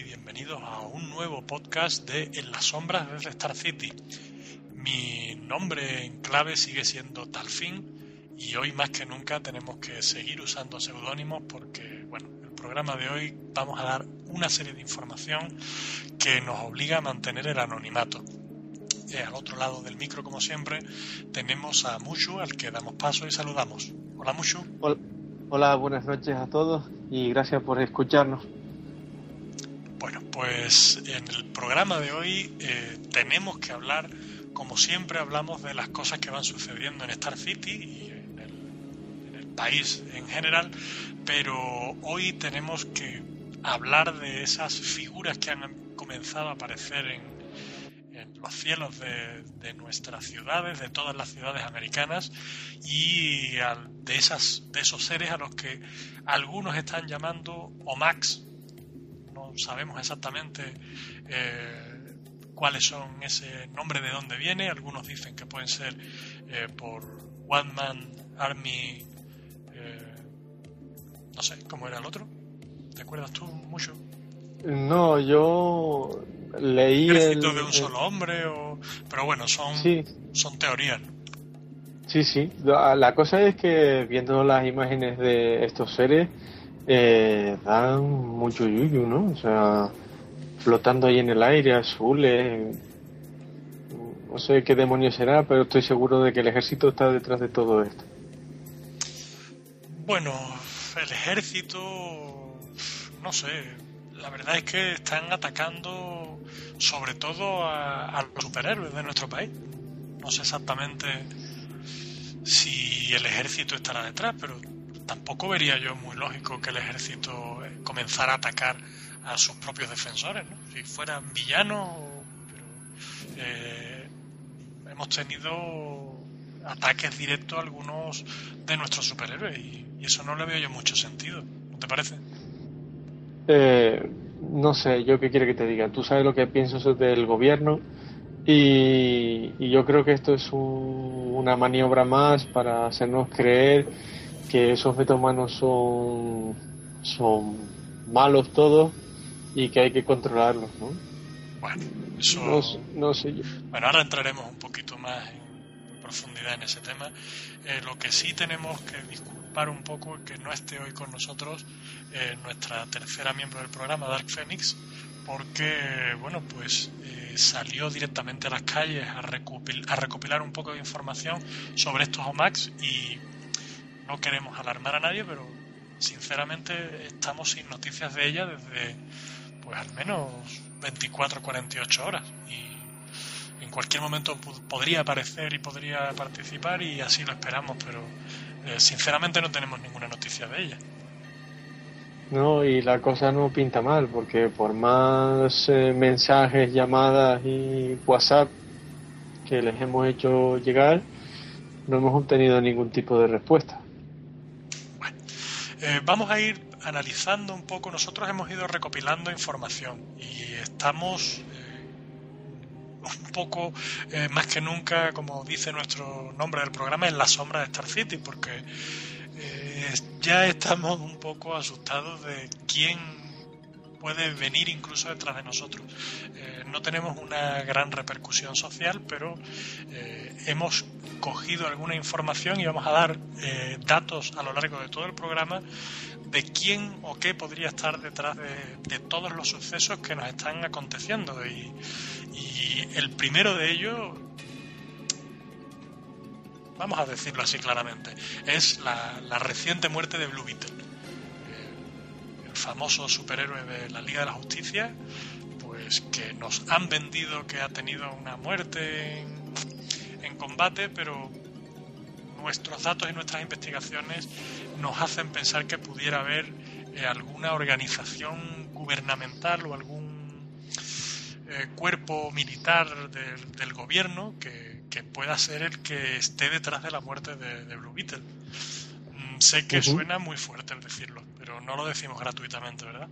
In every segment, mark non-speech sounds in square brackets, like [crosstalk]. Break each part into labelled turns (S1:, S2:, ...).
S1: y bienvenidos a un nuevo podcast de En las sombras desde Star City. Mi nombre en clave sigue siendo Talfin y hoy más que nunca tenemos que seguir usando seudónimos porque, bueno, el programa de hoy vamos a dar una serie de información que nos obliga a mantener el anonimato. Eh, al otro lado del micro, como siempre, tenemos a Mushu, al que damos paso y saludamos. Hola Mushu.
S2: Hola, buenas noches a todos y gracias por escucharnos.
S1: Bueno, pues en el programa de hoy eh, tenemos que hablar, como siempre hablamos de las cosas que van sucediendo en Star City y en el, país en general, pero hoy tenemos que hablar de esas figuras que han comenzado a aparecer en, los cielos de, nuestras ciudades, de todas las ciudades americanas, y de, esas, de esos seres a los que algunos están llamando OMAX, sabemos exactamente eh, cuáles son ese nombre de dónde viene. Algunos dicen que pueden ser eh, por One Man Army, eh, no sé, ¿cómo era el otro? ¿Te acuerdas tú mucho?
S2: No, yo leí
S1: el de un solo hombre, o... pero bueno, son, son teorías.
S2: Sí, sí. La cosa es que viendo las imágenes de estos seres, eh, dan mucho yuyu, ¿no? O sea, flotando ahí en el aire, azules. No sé qué demonio será, pero estoy seguro de que el ejército está detrás de todo esto.
S1: Bueno, el ejército, no sé, la verdad es que están atacando sobre todo a, a, los superhéroes de nuestro país. No sé exactamente si el ejército estará detrás, pero tampoco vería yo muy lógico que el ejército eh, comenzara a atacar a sus propios defensores. Si fueran villanos, pero eh, hemos tenido ataques directos a algunos de nuestros superhéroes y, eso no le veo yo mucho sentido, ¿no te parece?
S2: Eh, no sé, yo qué quiere que te diga. Tú sabes lo que pienso del gobierno y, yo creo que esto es una maniobra más para hacernos creer que esos metahumanos son, son malos todos y que hay que controlarlos, ¿no?
S1: Bueno, eso... No, sé yo. Bueno, ahora entraremos un poquito más en profundidad en ese tema. Eh, lo que sí tenemos que disculpar un poco es que no esté hoy con nosotros eh, nuestra tercera miembro del programa, Dark Phoenix, porque, bueno, pues eh, salió directamente a las calles a, a recopilar un poco de información sobre estos OMAX y no queremos alarmar a nadie, pero sinceramente estamos sin noticias de ella desde pues al menos 24 48 horas y en cualquier momento podría aparecer y podría participar y así lo esperamos, pero eh, sinceramente no tenemos ninguna noticia de ella.
S2: No, y la cosa no pinta mal, porque por más eh, mensajes, llamadas y WhatsApp que les hemos hecho llegar, no hemos obtenido ningún tipo de respuesta.
S1: Eh, vamos a ir analizando un poco. Nosotros hemos ido recopilando información y estamos eh, un poco eh, más que nunca, como dice nuestro nombre del programa, en la sombra de Star City, porque ya estamos un poco asustados de quién puede venir incluso detrás de nosotros. no tenemos una gran repercusión social, pero hemos cogido alguna información y vamos a dar eh, datos a lo largo de todo el programa de quién o qué podría estar detrás de, todos los sucesos que nos están aconteciendo. Y, el primero de ellos, vamos a decirlo así claramente, es la, reciente muerte de Blue Beetle, el famoso superhéroe de la Liga de la Justicia, pues que nos han vendido que ha tenido una muerte en combate, pero nuestros datos y nuestras investigaciones nos hacen pensar que pudiera haber eh, alguna organización gubernamental o algún eh, cuerpo militar del gobierno que, pueda ser el que esté detrás de la muerte de, Blue Beetle. Mm, sé que suena muy fuerte el decirlo, pero no lo decimos gratuitamente, ¿verdad?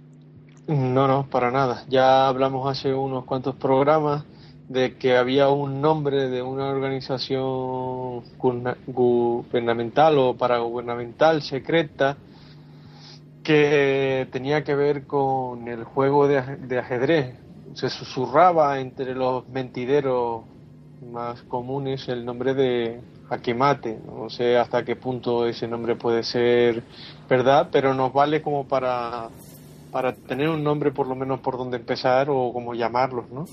S2: No, no, para nada. Ya hablamos hace unos cuantos programas de que había un nombre de una organización gubernamental o paragubernamental secreta que tenía que ver con el juego de, de ajedrez. Se susurraba entre los mentideros más comunes el nombre de Jaquemate. No sé hasta qué punto ese nombre puede ser verdad, pero nos vale como para, para tener un nombre por lo menos por donde empezar o como llamarlos, ¿no?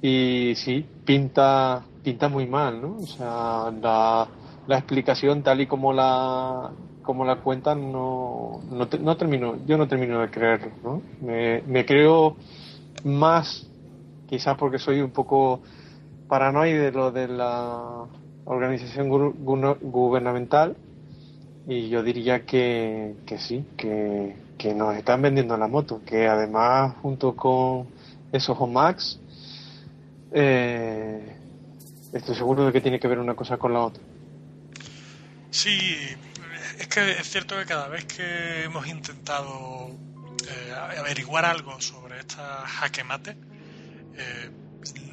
S2: Y sí, pinta, pinta muy mal, ¿no? O sea, la, la explicación tal y como la, como la cuentan no, no, no termino, yo no termino de creerlo, ¿no? Me, me creo más, quizás porque soy un poco paranoide de lo de la organización gubernamental y yo diría que, que sí, que, que, nos están vendiendo la moto, que además junto con esos OMAX, eh, estoy seguro de que tiene que ver una cosa con la otra.
S1: Sí, es que es cierto que cada vez que hemos intentado eh, averiguar algo sobre esta jaque mate, eh,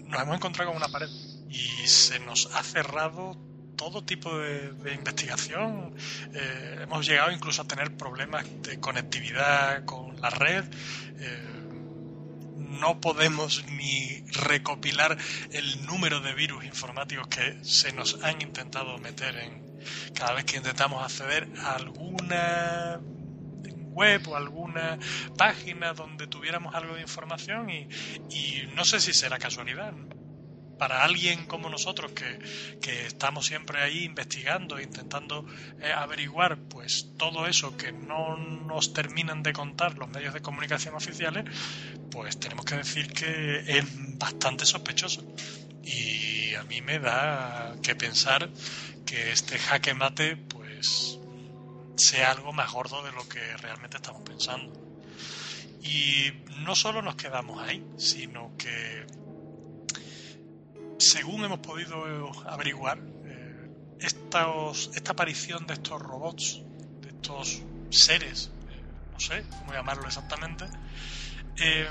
S1: nos hemos encontrado con una pared y se nos ha cerrado todo tipo de, investigación. Eh, hemos llegado incluso a tener problemas de conectividad con la red. no podemos ni recopilar el número de virus informáticos que se nos han intentado meter en, cada vez que intentamos acceder a alguna web o alguna página donde tuviéramos algo de información y, no sé si será casualidad. Para alguien como nosotros que, que estamos siempre ahí investigando, intentando eh, averiguar pues todo eso que no nos terminan de contar los medios de comunicación oficiales, pues tenemos que decir que es bastante sospechoso. Y a mí me da que pensar que este jaque mate pues sea algo más gordo de lo que realmente estamos pensando. Y no solo nos quedamos ahí, sino que según hemos podido averiguar, eh, esta aparición de estos robots, de estos seres, eh, no sé cómo llamarlo exactamente, eh,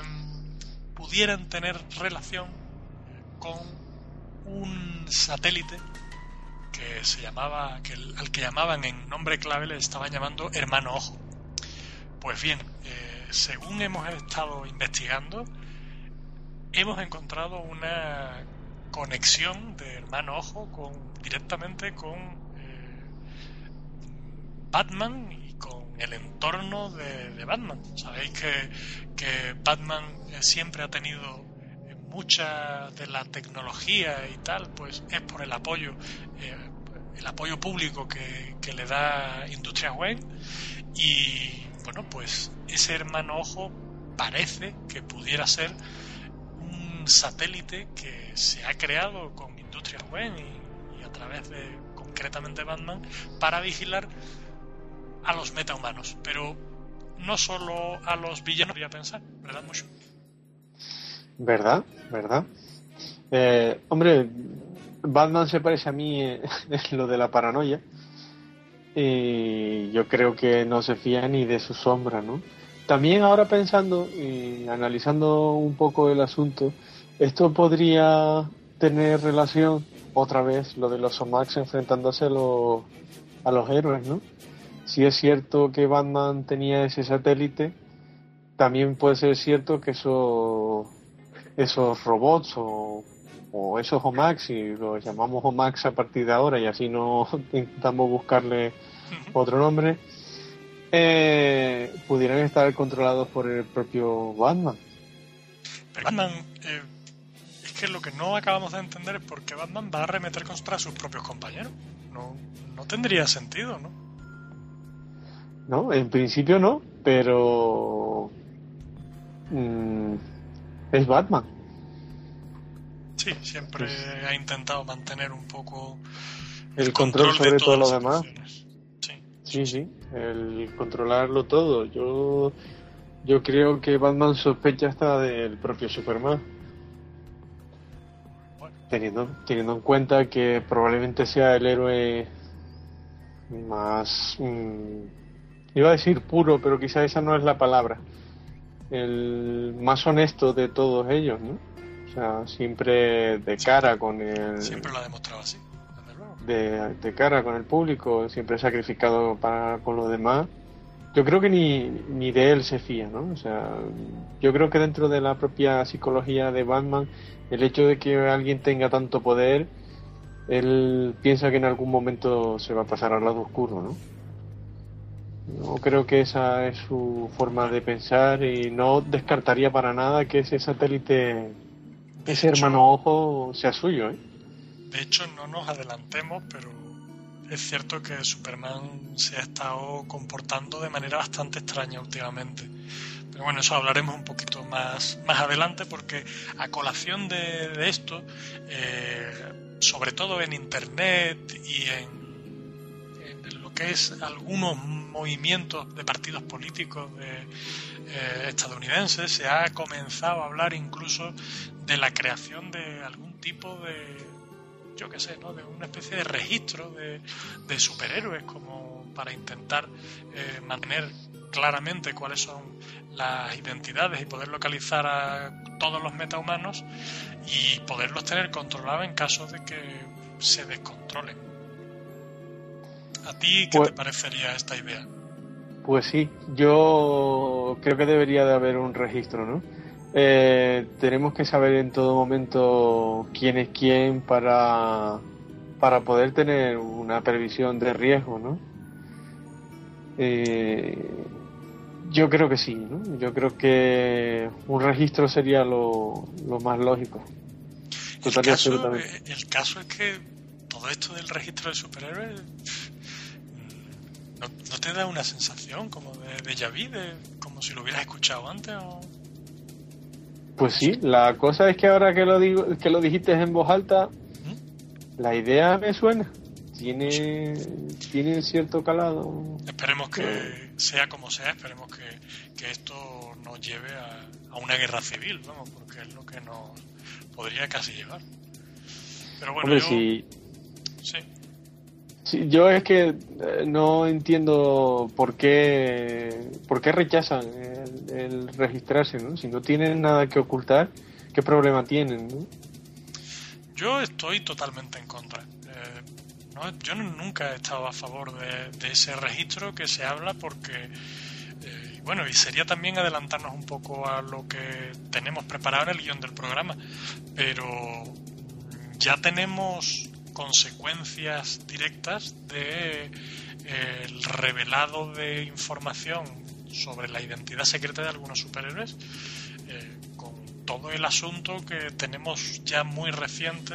S1: pudieran tener relación con un satélite que se llamaba, que al que llamaban en nombre clave le estaban llamando hermano ojo. Pues bien, eh, según hemos estado investigando, hemos encontrado una conexión de hermano ojo con directamente con eh, Batman y con el entorno de, Batman. Sabéis que, que Batman eh, siempre ha tenido mucha de la tecnología y tal, pues es por el apoyo, eh, el apoyo público que, le da Industria Wayne y bueno, pues ese hermano ojo parece que pudiera ser un satélite que se ha creado con Industria Wayne y, a través de concretamente Batman para vigilar a los metahumanos, pero no solo a los villanos, podría pensar, ¿verdad, mucho?
S2: ¿Verdad? ¿Verdad? Eh, hombre, Batman se parece a mí [laughs] en lo de la paranoia. Y yo creo que no se fía ni de su sombra, ¿no? También ahora pensando y analizando un poco el asunto, esto podría tener relación, otra vez, lo de los Somax enfrentándose a los, a los héroes, ¿no? Si es cierto que Batman tenía ese satélite, también puede ser cierto que eso esos robots o, esos OMAX, y los llamamos OMAX a partir de ahora y así no [laughs] intentamos buscarle otro nombre, eh, pudieran estar controlados por el propio Batman.
S1: Pero Batman, eh, es que lo que no acabamos de entender es por qué Batman va a arremeter contra sus propios compañeros. No, no tendría sentido, ¿no?
S2: No, en principio no, pero... Mm, es Batman.
S1: Sí, siempre ha intentado mantener un poco
S2: el, control, sobre todo lo demás. Sí. sí, el controlarlo todo. Yo yo creo que Batman sospecha hasta del propio Superman. Teniendo, teniendo en cuenta que probablemente sea el héroe más... Mm, iba a decir puro, pero quizá esa no es la palabra el más honesto de todos ellos, ¿no? O sea, siempre de cara con el...
S1: Siempre lo ha demostrado así.
S2: De, de, cara con el público, siempre sacrificado para con los demás, yo creo que ni, ni de él se fía, ¿no? O sea, yo creo que dentro de la propia psicología de Batman, el hecho de que alguien tenga tanto poder, él piensa que en algún momento se va a pasar al lado oscuro, ¿no? No creo que esa es su forma de pensar y no descartaría para nada que ese satélite, ese hermano ojo, sea suyo, ¿eh?
S1: De hecho, no nos adelantemos, pero es cierto que Superman se ha estado comportando de manera bastante extraña últimamente. Pero bueno, eso hablaremos un poquito más, más adelante porque a colación de, esto, eh, sobre todo en Internet y en, que es algunos movimientos de partidos políticos eh, estadounidenses, se ha comenzado a hablar incluso de la creación de algún tipo de yo qué sé, ¿no? de una especie de registro de, superhéroes como para intentar eh, mantener claramente cuáles son las identidades y poder localizar a todos los metahumanos y poderlos tener controlados en caso de que se descontrolen. ¿A ti qué te pues parecería esta idea?
S2: Pues sí, yo creo que debería de haber un registro, ¿no? Eh, tenemos que saber en todo momento quién es quién para, para poder tener una previsión de riesgo, ¿no? Eh, yo creo que sí, ¿no? Yo creo que un registro sería lo, más lógico.
S1: El caso, eh, el caso es que todo esto del registro de superhéroes ¿no, te da una sensación como de, de vu, como si lo hubieras escuchado antes o...
S2: Pues sí, la cosa es que ahora que lo digo, que lo dijiste en voz alta, la idea me suena. Tiene, tiene cierto calado.
S1: Esperemos que sea como sea, esperemos que, esto nos lleve a, una guerra civil, porque es lo que nos podría casi llevar. Pero bueno, yo...
S2: sí. Sí, yo es que eh, no entiendo por qué, por qué rechazan el, registrarse, ¿no? Si no tienen nada que ocultar, ¿qué problema tienen, no?
S1: Yo estoy totalmente en contra. Eh, no, yo nunca he estado a favor de, ese registro que se habla porque, eh, bueno, y sería también adelantarnos un poco a lo que tenemos preparado en el guion del programa, pero ya tenemos consecuencias directas de eh, el revelado de información sobre la identidad secreta de algunos superhéroes eh, con todo el asunto que tenemos ya muy reciente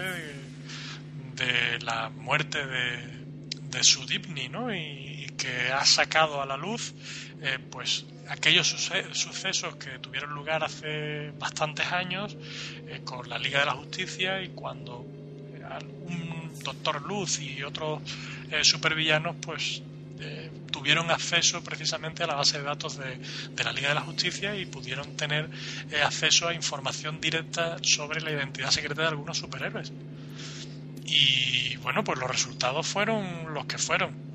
S1: de, la muerte de, de Sudipni ¿no? y, que ha sacado a la luz eh, pues aquellos sucesos que tuvieron lugar hace bastantes años con la Liga de la Justicia y cuando Doctor Luz y otros eh, supervillanos, pues eh, tuvieron acceso precisamente a la base de datos de, la Liga de la Justicia y pudieron tener eh, acceso a información directa sobre la identidad secreta de algunos superhéroes. Y bueno, pues los resultados fueron los que fueron.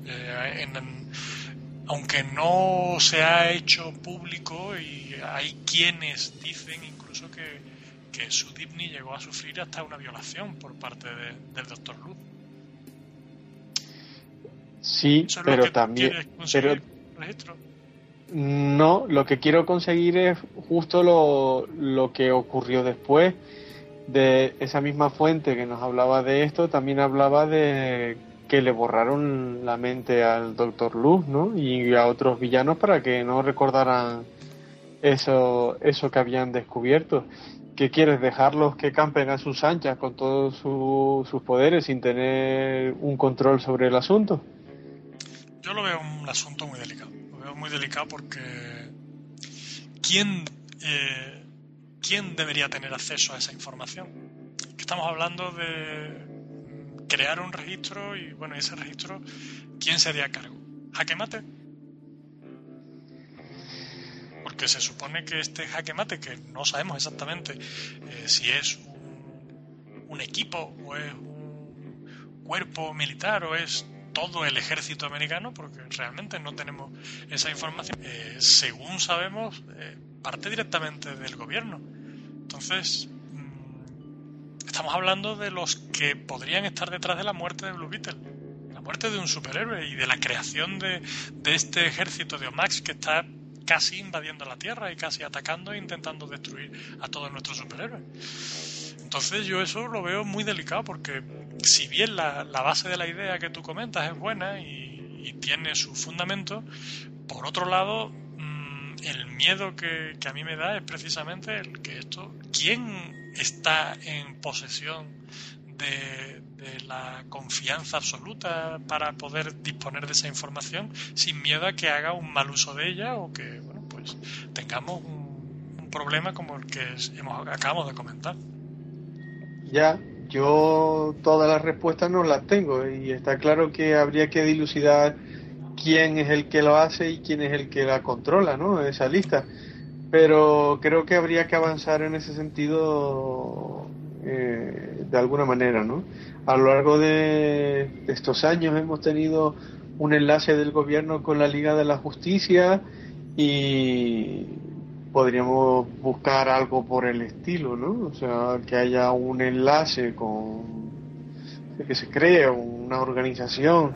S1: aunque no se ha hecho público y hay quienes dicen incluso que, que Sudipni llegó a sufrir hasta una violación por parte del doctor Luz.
S2: Sí, pero también... Pero, no, lo que quiero conseguir es justo lo, lo que ocurrió después de esa misma fuente que nos hablaba de esto, también hablaba de que le borraron la mente al Doctor Luz, ¿no? Y a otros villanos para que no recordaran eso, eso que habían descubierto. ¿Qué quieres? ¿Dejarlos que campen a sus anchas con todos sus poderes sin tener un control sobre el asunto?
S1: Yo lo veo un asunto muy delicado. Lo veo muy delicado porque ¿quién, eh, ¿quién debería tener acceso a esa información? estamos hablando de crear un registro y bueno, ese registro, ¿quién se haría cargo? ¿Jaque mate? Porque se supone que este jaque mate, que no sabemos exactamente eh, si es un, equipo o es un cuerpo militar o es todo el ejército americano, porque realmente no tenemos esa información. Eh, según sabemos, eh, parte directamente del gobierno. Entonces, mm, estamos hablando de los que podrían estar detrás de la muerte de Blue Beetle. La muerte de un superhéroe y de la creación de, de este ejército de Omax que está casi invadiendo la Tierra y casi atacando e intentando destruir a todos nuestros superhéroes. Entonces yo eso lo veo muy delicado porque si bien la, base de la idea que tú comentas es buena y, tiene su fundamento, por otro lado mm, el miedo que, a mí me da es precisamente el que esto, ¿quién está en posesión de, la confianza absoluta para poder disponer de esa información sin miedo a que haga un mal uso de ella o que bueno pues tengamos un, un problema como el que hemos, acabamos de comentar
S2: ya, yo todas las respuestas no las tengo y está claro que habría que dilucidar quién es el que lo hace y quién es el que la controla, ¿no? Esa lista. Pero creo que habría que avanzar en ese sentido eh, de alguna manera, ¿no? A lo largo de estos años hemos tenido un enlace del gobierno con la Liga de la Justicia y podríamos buscar algo por el estilo, ¿no? O sea, que haya un enlace con que se cree una organización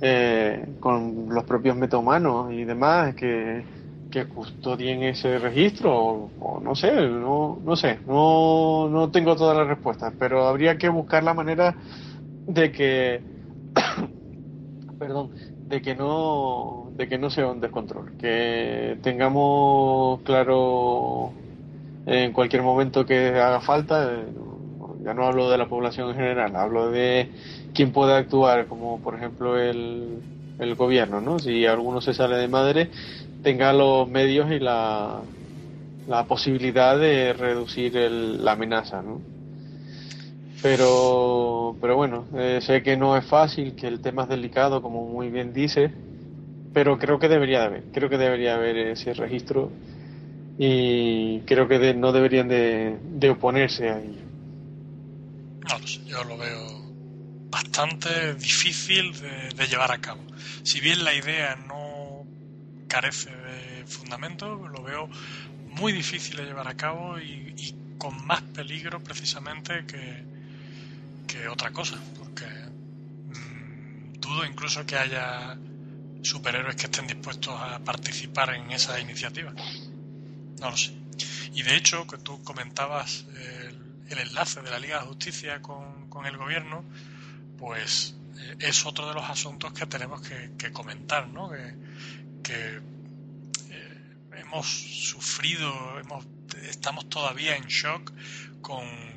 S2: eh, con los propios metahumanos y demás que, que custodien ese registro o, no sé, no, no sé, no, no tengo todas las respuestas, pero habría que buscar la manera de que [coughs] perdón, de que no de que no sea un descontrol, que tengamos claro en cualquier momento que haga falta, eh, ya no hablo de la población en general, hablo de quién puede actuar, como por ejemplo el, el gobierno, ¿no? Si alguno se sale de madre, tenga los medios y la, la posibilidad de reducir la amenaza, ¿no? Pero, pero bueno, eh, sé que no es fácil, que el tema es delicado, como muy bien dice, pero creo que debería de haber, creo que debería haber ese registro y creo que no deberían de, oponerse a ello.
S1: Yo lo veo bastante difícil de, llevar a cabo. Si bien la idea no carece de fundamento, lo veo muy difícil de llevar a cabo y con más peligro precisamente que, que otra cosa, porque mm, dudo incluso que haya superhéroes que estén dispuestos a participar en esa iniciativa. No lo sé. Y de hecho, que tú comentabas el, enlace de la Liga de Justicia con, el gobierno, pues eh, es otro de los asuntos que tenemos que, comentar, ¿no? Que, eh, hemos sufrido, hemos, estamos todavía en shock con,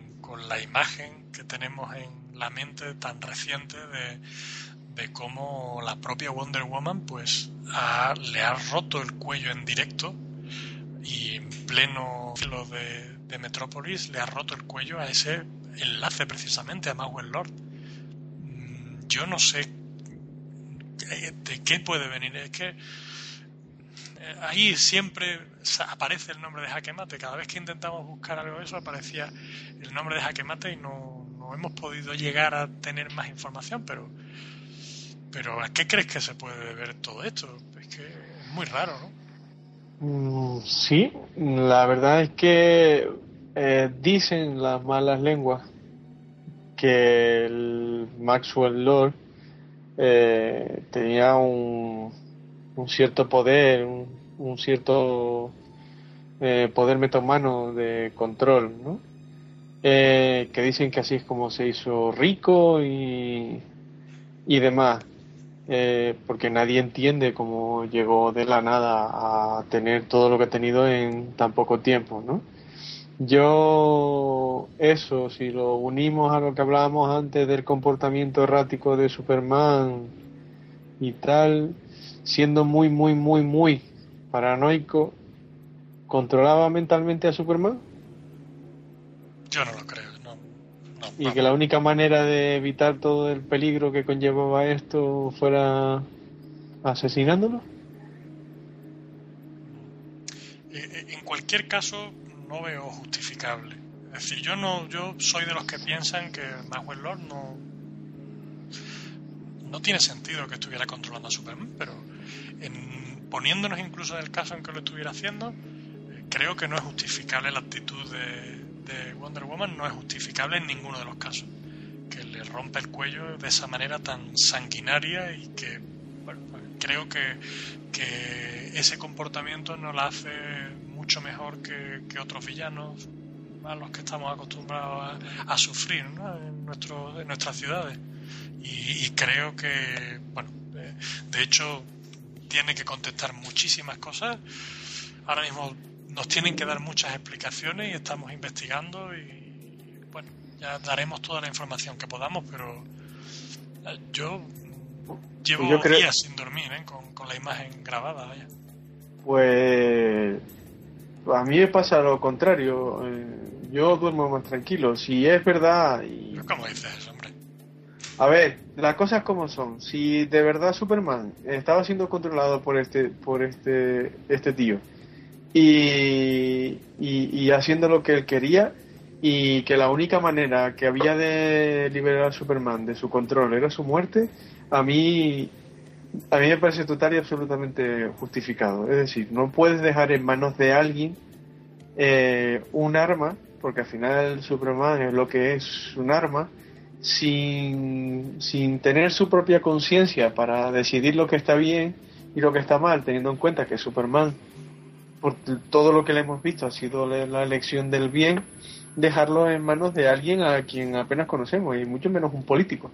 S1: la imagen que tenemos en la mente tan reciente de, cómo la propia Wonder Woman pues le ha roto el cuello en directo y en pleno filo de, de Metrópolis le ha roto el cuello a ese enlace precisamente a Mauer Lord. Mm, yo no sé de qué puede venir. Es que eh, ahí siempre aparece el nombre de Jaquemate. Cada vez que intentamos buscar algo de eso aparecía el nombre de Jaquemate y no, no hemos podido llegar a tener más información, pero pero ¿a qué crees que se puede deber todo esto? Es que es muy raro, ¿no?
S2: Mm, sí, la verdad es que eh, dicen las malas lenguas que el Maxwell Lord eh, tenía un, un cierto poder, un, cierto eh, poder metahumano de control, ¿no? Eh, que dicen que así es como se hizo rico y, y demás, eh, porque nadie entiende cómo llegó de la nada a tener todo lo que ha tenido en tan poco tiempo, ¿no? Yo, eso, si lo unimos a lo que hablábamos antes del comportamiento errático de Superman y tal, siendo muy, muy, muy, muy paranoico, ¿controlaba mentalmente a Superman?
S1: Yo no lo creo, no.
S2: y que la única manera de evitar todo el peligro que conllevaba esto fuera asesinándolo.
S1: Eh, eh, en cualquier caso, no veo justificable. Es decir, yo no, yo soy de los que piensan que Maxwell Lord no, no tiene sentido que estuviera controlando a Superman, pero en, poniéndonos incluso en el caso en que lo estuviera haciendo, eh, creo que no es justificable la actitud de, de, Wonder Woman, no es justificable en ninguno de los casos. que le rompe el cuello de esa manera tan sanguinaria y que bueno, pues creo que, ese comportamiento no la hace mucho mejor que, otros villanos a los que estamos acostumbrados a, sufrir ¿no? en, nuestro, en nuestras ciudades. Y, creo que, bueno, eh, de hecho, tiene que contestar muchísimas cosas. Ahora mismo nos tienen que dar muchas explicaciones y estamos investigando y, bueno, ya daremos toda la información que podamos, pero eh, yo llevo días sin dormir ¿eh? con, con, la imagen grabada. Vaya.
S2: Pues a mí me pasa lo contrario. Yo duermo más tranquilo. Si es verdad. Y...
S1: ¿Cómo dices, hombre?
S2: A ver, las cosas como son. Si de verdad Superman estaba siendo controlado por este, por este, este tío y, y, haciendo lo que él quería y que la única manera que había de liberar a Superman de su control era su muerte, a mí a mí me parece total y absolutamente justificado. Es decir, no puedes dejar en manos de alguien eh, un arma porque al final Superman es lo que es un arma, sin, sin tener su propia conciencia para decidir lo que está bien y lo que está mal, teniendo en cuenta que Superman, por todo lo que le hemos visto, ha sido la elección del bien, dejarlo en manos de alguien a quien apenas conocemos, y mucho menos un político.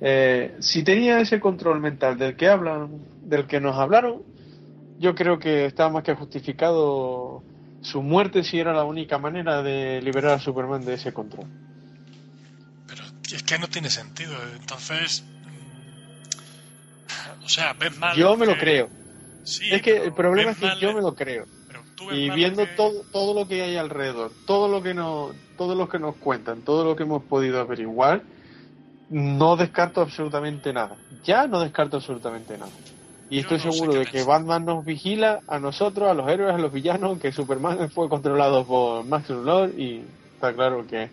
S2: Eh, si tenía ese control mental del que hablan, del que nos hablaron, yo creo que está más que justificado su muerte sí era la única manera de liberar a Superman de ese control.
S1: Es que no tiene sentido. Entonces, o sea, ves mal.
S2: Yo me lo creo. es que el problema es que yo me lo creo. Y viendo todo, todo lo que hay alrededor, todo lo que nos, todo lo que nos cuentan, todo lo que hemos podido averiguar, no descarto absolutamente nada. Ya no descarto absolutamente nada. Y estoy seguro de que Batman nos vigila a nosotros, a los héroes, a los villanos, que Superman fue controlado por Max Luthor y está claro que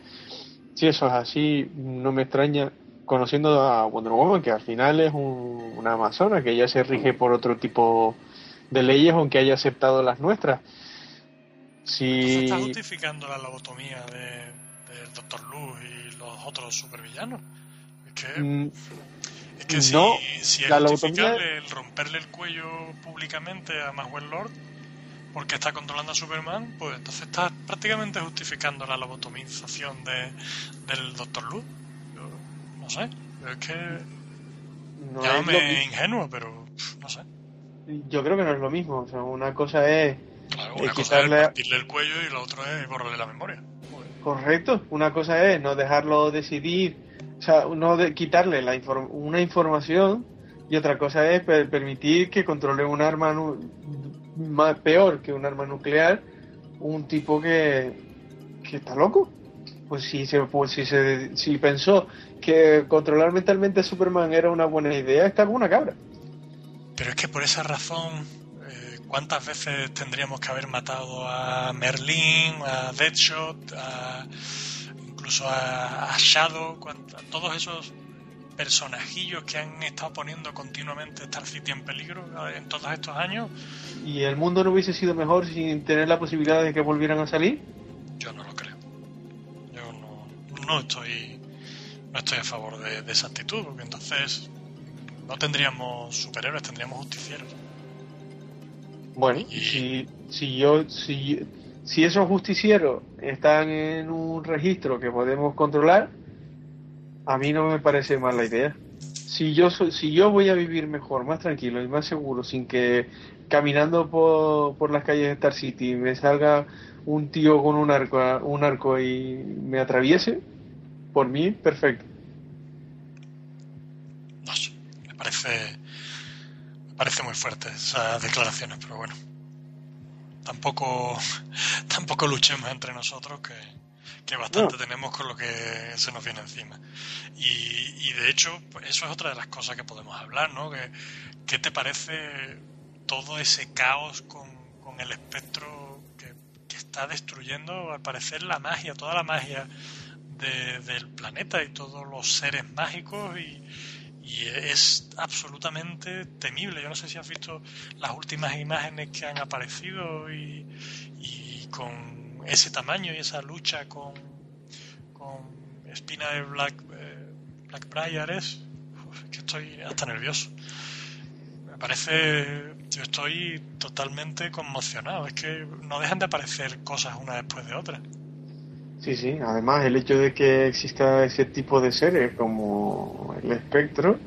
S2: si eso es así, no me extraña conociendo a Wonder Woman, que al final es una amazona, que ella se rige por otro tipo de leyes, aunque haya aceptado las nuestras.
S1: Si... está justificando la lobotomía del de Doctor Luz y los otros supervillanos? Es que... Mm, que si, no, si es justificable el romperle el cuello públicamente a Maxwell Lord porque está controlando a Superman, pues entonces está prácticamente justificando la lobotomización de, del Doctor Luz. no sé, es que. No llámame ingenuo, pero no sé.
S2: Yo creo que no es lo mismo. O sea, una cosa es.
S1: Claro, una cosa es partirle el cuello y la otra es borrarle la memoria.
S2: Correcto. Una cosa es no dejarlo decidir o sea, no de quitarle la una información y otra cosa es permitir que controle un arma más peor que un arma nuclear un tipo que, que está loco. Pues si se, pues si se si pensó que controlar mentalmente a Superman era una buena idea, está como una cabra.
S1: Pero es que por esa razón, eh, ¿cuántas veces tendríamos que haber matado a Merlin, a Deadshot, a incluso a, Shadow, a todos esos personajillos que han estado poniendo continuamente Star City en peligro en todos estos años.
S2: ¿Y el mundo no hubiese sido mejor sin tener la posibilidad de que volvieran a salir?
S1: Yo no lo creo. Yo no, estoy no estoy a favor de, esa actitud, porque entonces no tendríamos superhéroes, tendríamos justicieros.
S2: Bueno, si, si yo si si esos justicieros están en un registro que podemos controlar, a mí no me parece mala idea. Si yo, si yo voy a vivir mejor, más tranquilo y más seguro, sin que caminando por, por las calles de Star City me salga un tío con un arco, un arco y me atraviese, por mí, perfecto.
S1: No me parece, me parece muy fuerte esas declaraciones, pero bueno tampoco, [laughs] tampoco luchemos entre nosotros que, bastante tenemos con lo que se nos viene encima. Y, de hecho, pues eso es otra de las cosas que podemos hablar, ¿no? Que, ¿Qué te parece todo ese caos con, el espectro que, está destruyendo, al parecer, la magia, toda la magia del planeta y todos los seres mágicos y, y es absolutamente temible. Yo no sé si has visto las últimas imágenes que han aparecido y, con ese tamaño y esa lucha con, con Espina de Black, eh, Blackbriar es. que estoy hasta nervioso. Me parece. Yo estoy totalmente conmocionado. Es que no dejan de aparecer cosas una después de otra.
S2: Sí, sí. Además, el hecho de que exista ese tipo de seres como el espectro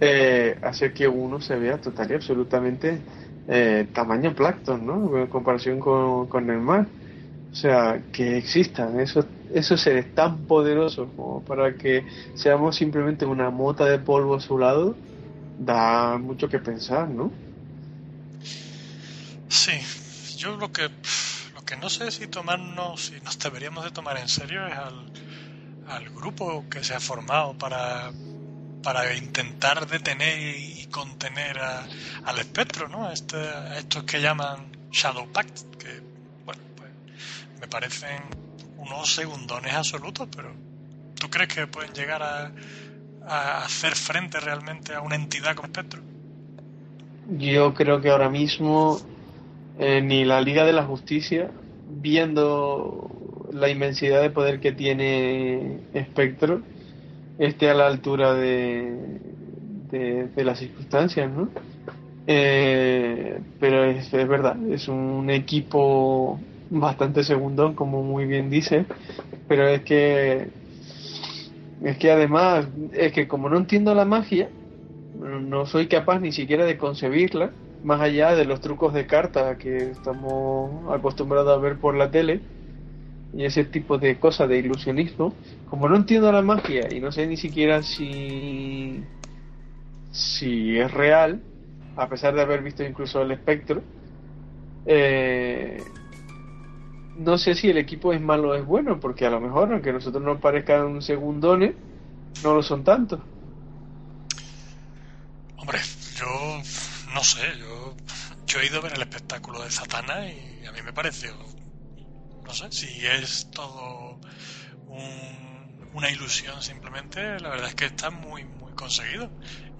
S2: eh, hace que uno se vea total y absolutamente eh, tamaño plancton, ¿no? En comparación con, con el mar. O sea, que existan esos, esos seres tan poderosos como para que seamos simplemente una mota de polvo a su lado, da mucho que pensar, ¿no?
S1: Sí, yo lo que, lo que no sé si tomarnos, si nos deberíamos de tomar en serio es al, al grupo que se ha formado para, para intentar detener y contener al espectro, ¿no? Este, estos que llaman Shadow Pact, que, parecen unos segundones absolutos, pero ¿tú crees que pueden llegar a, hacer frente realmente a una entidad con espectro?
S2: Yo creo que ahora mismo eh, ni la Liga de la Justicia, viendo la inmensidad de poder que tiene Espectro, esté a la altura de, las circunstancias, ¿no? Eh, pero es, verdad, es un equipo bastante segundón, como muy bien dice, pero es que es que además es que como no entiendo la magia, no soy capaz ni siquiera de concebirla, más allá de los trucos de carta que estamos acostumbrados a ver por la tele y ese tipo de cosas de ilusionismo, como no entiendo la magia y no sé ni siquiera si si es real, a pesar de haber visto incluso el espectro, eh, no sé si el equipo es malo o es bueno, porque a lo mejor, aunque nosotros nos parezcan segundones, no lo son tanto.
S1: Hombre, yo no sé, yo, yo he ido a ver el espectáculo de Satana y a mí me pareció, no sé, si es todo una ilusión simplemente, la verdad es que está muy, muy conseguido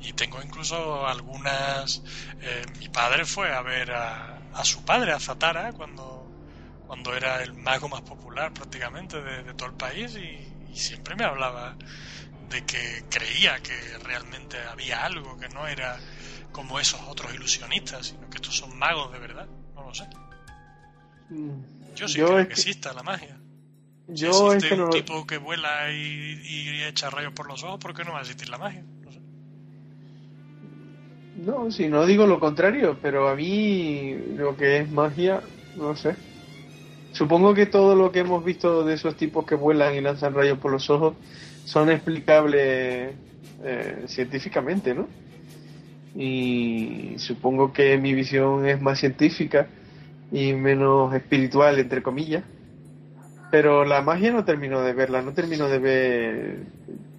S1: y tengo incluso algunas. Eh, mi padre fue a ver a, a, su padre, a Zatara, cuando, cuando era el mago más popular prácticamente de, todo el país y, siempre me hablaba de que creía que realmente había algo, que no era como esos otros ilusionistas, sino que estos son magos de verdad. No lo sé. Mm. Yo sí creo que, exista la magia. Yo si existe un tipo que vuela y, y echa rayos por los ojos, ¿por qué no va a existir la magia?
S2: No, si no digo lo contrario, pero a mí lo que es magia, no sé. Supongo que todo lo que hemos visto de esos tipos que vuelan y lanzan rayos por los ojos son explicables eh, científicamente, ¿no? Y supongo que mi visión es más científica y menos espiritual, entre comillas. Pero la magia no termino de verla, no termino de ver,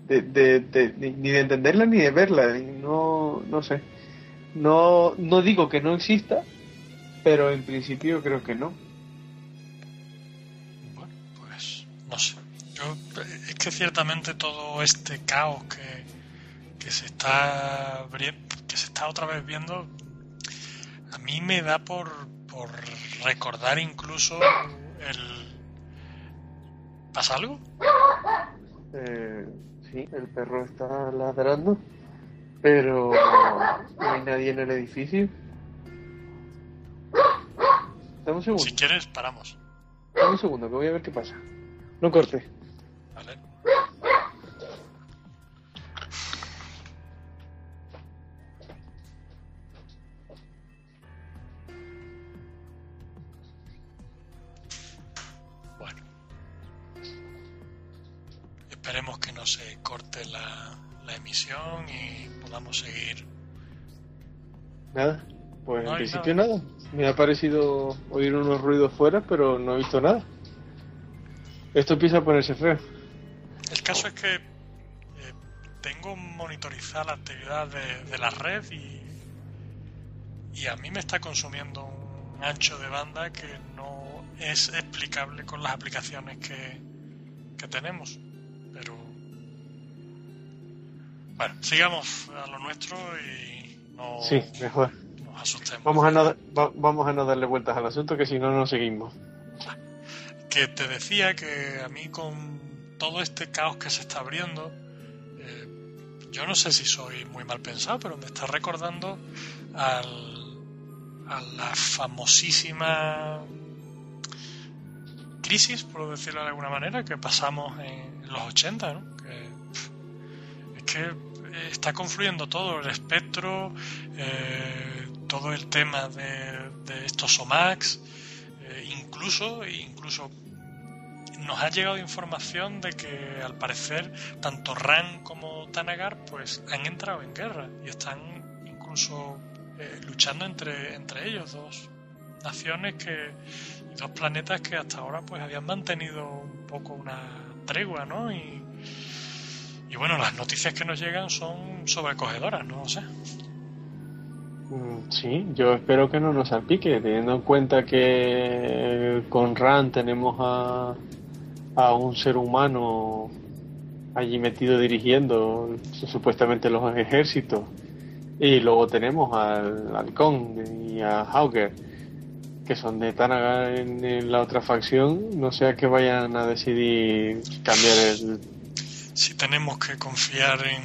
S2: de, ni de entenderla ni de verla, no, no sé. No, no digo que no exista, pero en principio creo que no.
S1: No sé. Yo, es que ciertamente todo este caos que, que se está que se está otra vez viendo a mí me da por, por recordar incluso el ¿pasa algo?
S2: Eh, sí, el perro está ladrando pero no hay nadie en el edificio. Dame un segundo.
S1: Si quieres, paramos.
S2: Dame un segundo, que voy a ver qué pasa. No corte. Vale.
S1: Bueno. Esperemos que no se corte la, la emisión y podamos seguir.
S2: Nada, pues en principio nada. Me ha parecido oír unos ruidos fuera, pero no he visto nada. Esto empieza a ponerse feo.
S1: El caso es que eh, tengo monitorizada la actividad de, la red y, y a mí me está consumiendo un ancho de banda que no es explicable con las aplicaciones que, que tenemos. Pero bueno, sigamos a lo nuestro y no
S2: sí, mejor.
S1: nos asustemos.
S2: Vamos a, no, vamos a no darle vueltas al asunto, que si no, no seguimos.
S1: Que te decía que a mí con todo este caos que se está abriendo, eh, yo no sé si soy muy mal pensado, pero me está recordando al, a la famosísima crisis, por decirlo de alguna manera, que pasamos en los 80, ¿no? Que, es que está confluyendo todo, el espectro, eh, todo el tema de, estos OMAX, eh, incluso, incluso nos ha llegado información de que al parecer tanto RAN como Tanagar pues han entrado en guerra y están incluso eh, luchando entre, entre ellos dos naciones que dos planetas que hasta ahora pues habían mantenido un poco una tregua no y, y bueno las noticias que nos llegan son sobrecogedoras no sé.
S2: mm, Sí, yo espero que no nos salpique, teniendo en cuenta que con RAN tenemos a, a un ser humano allí metido dirigiendo supuestamente los ejércitos. Y luego tenemos al Halcón y a Hauger, que son de Tanaga en, la otra facción. No sea que vayan a decidir cambiar el.
S1: Si tenemos que confiar en,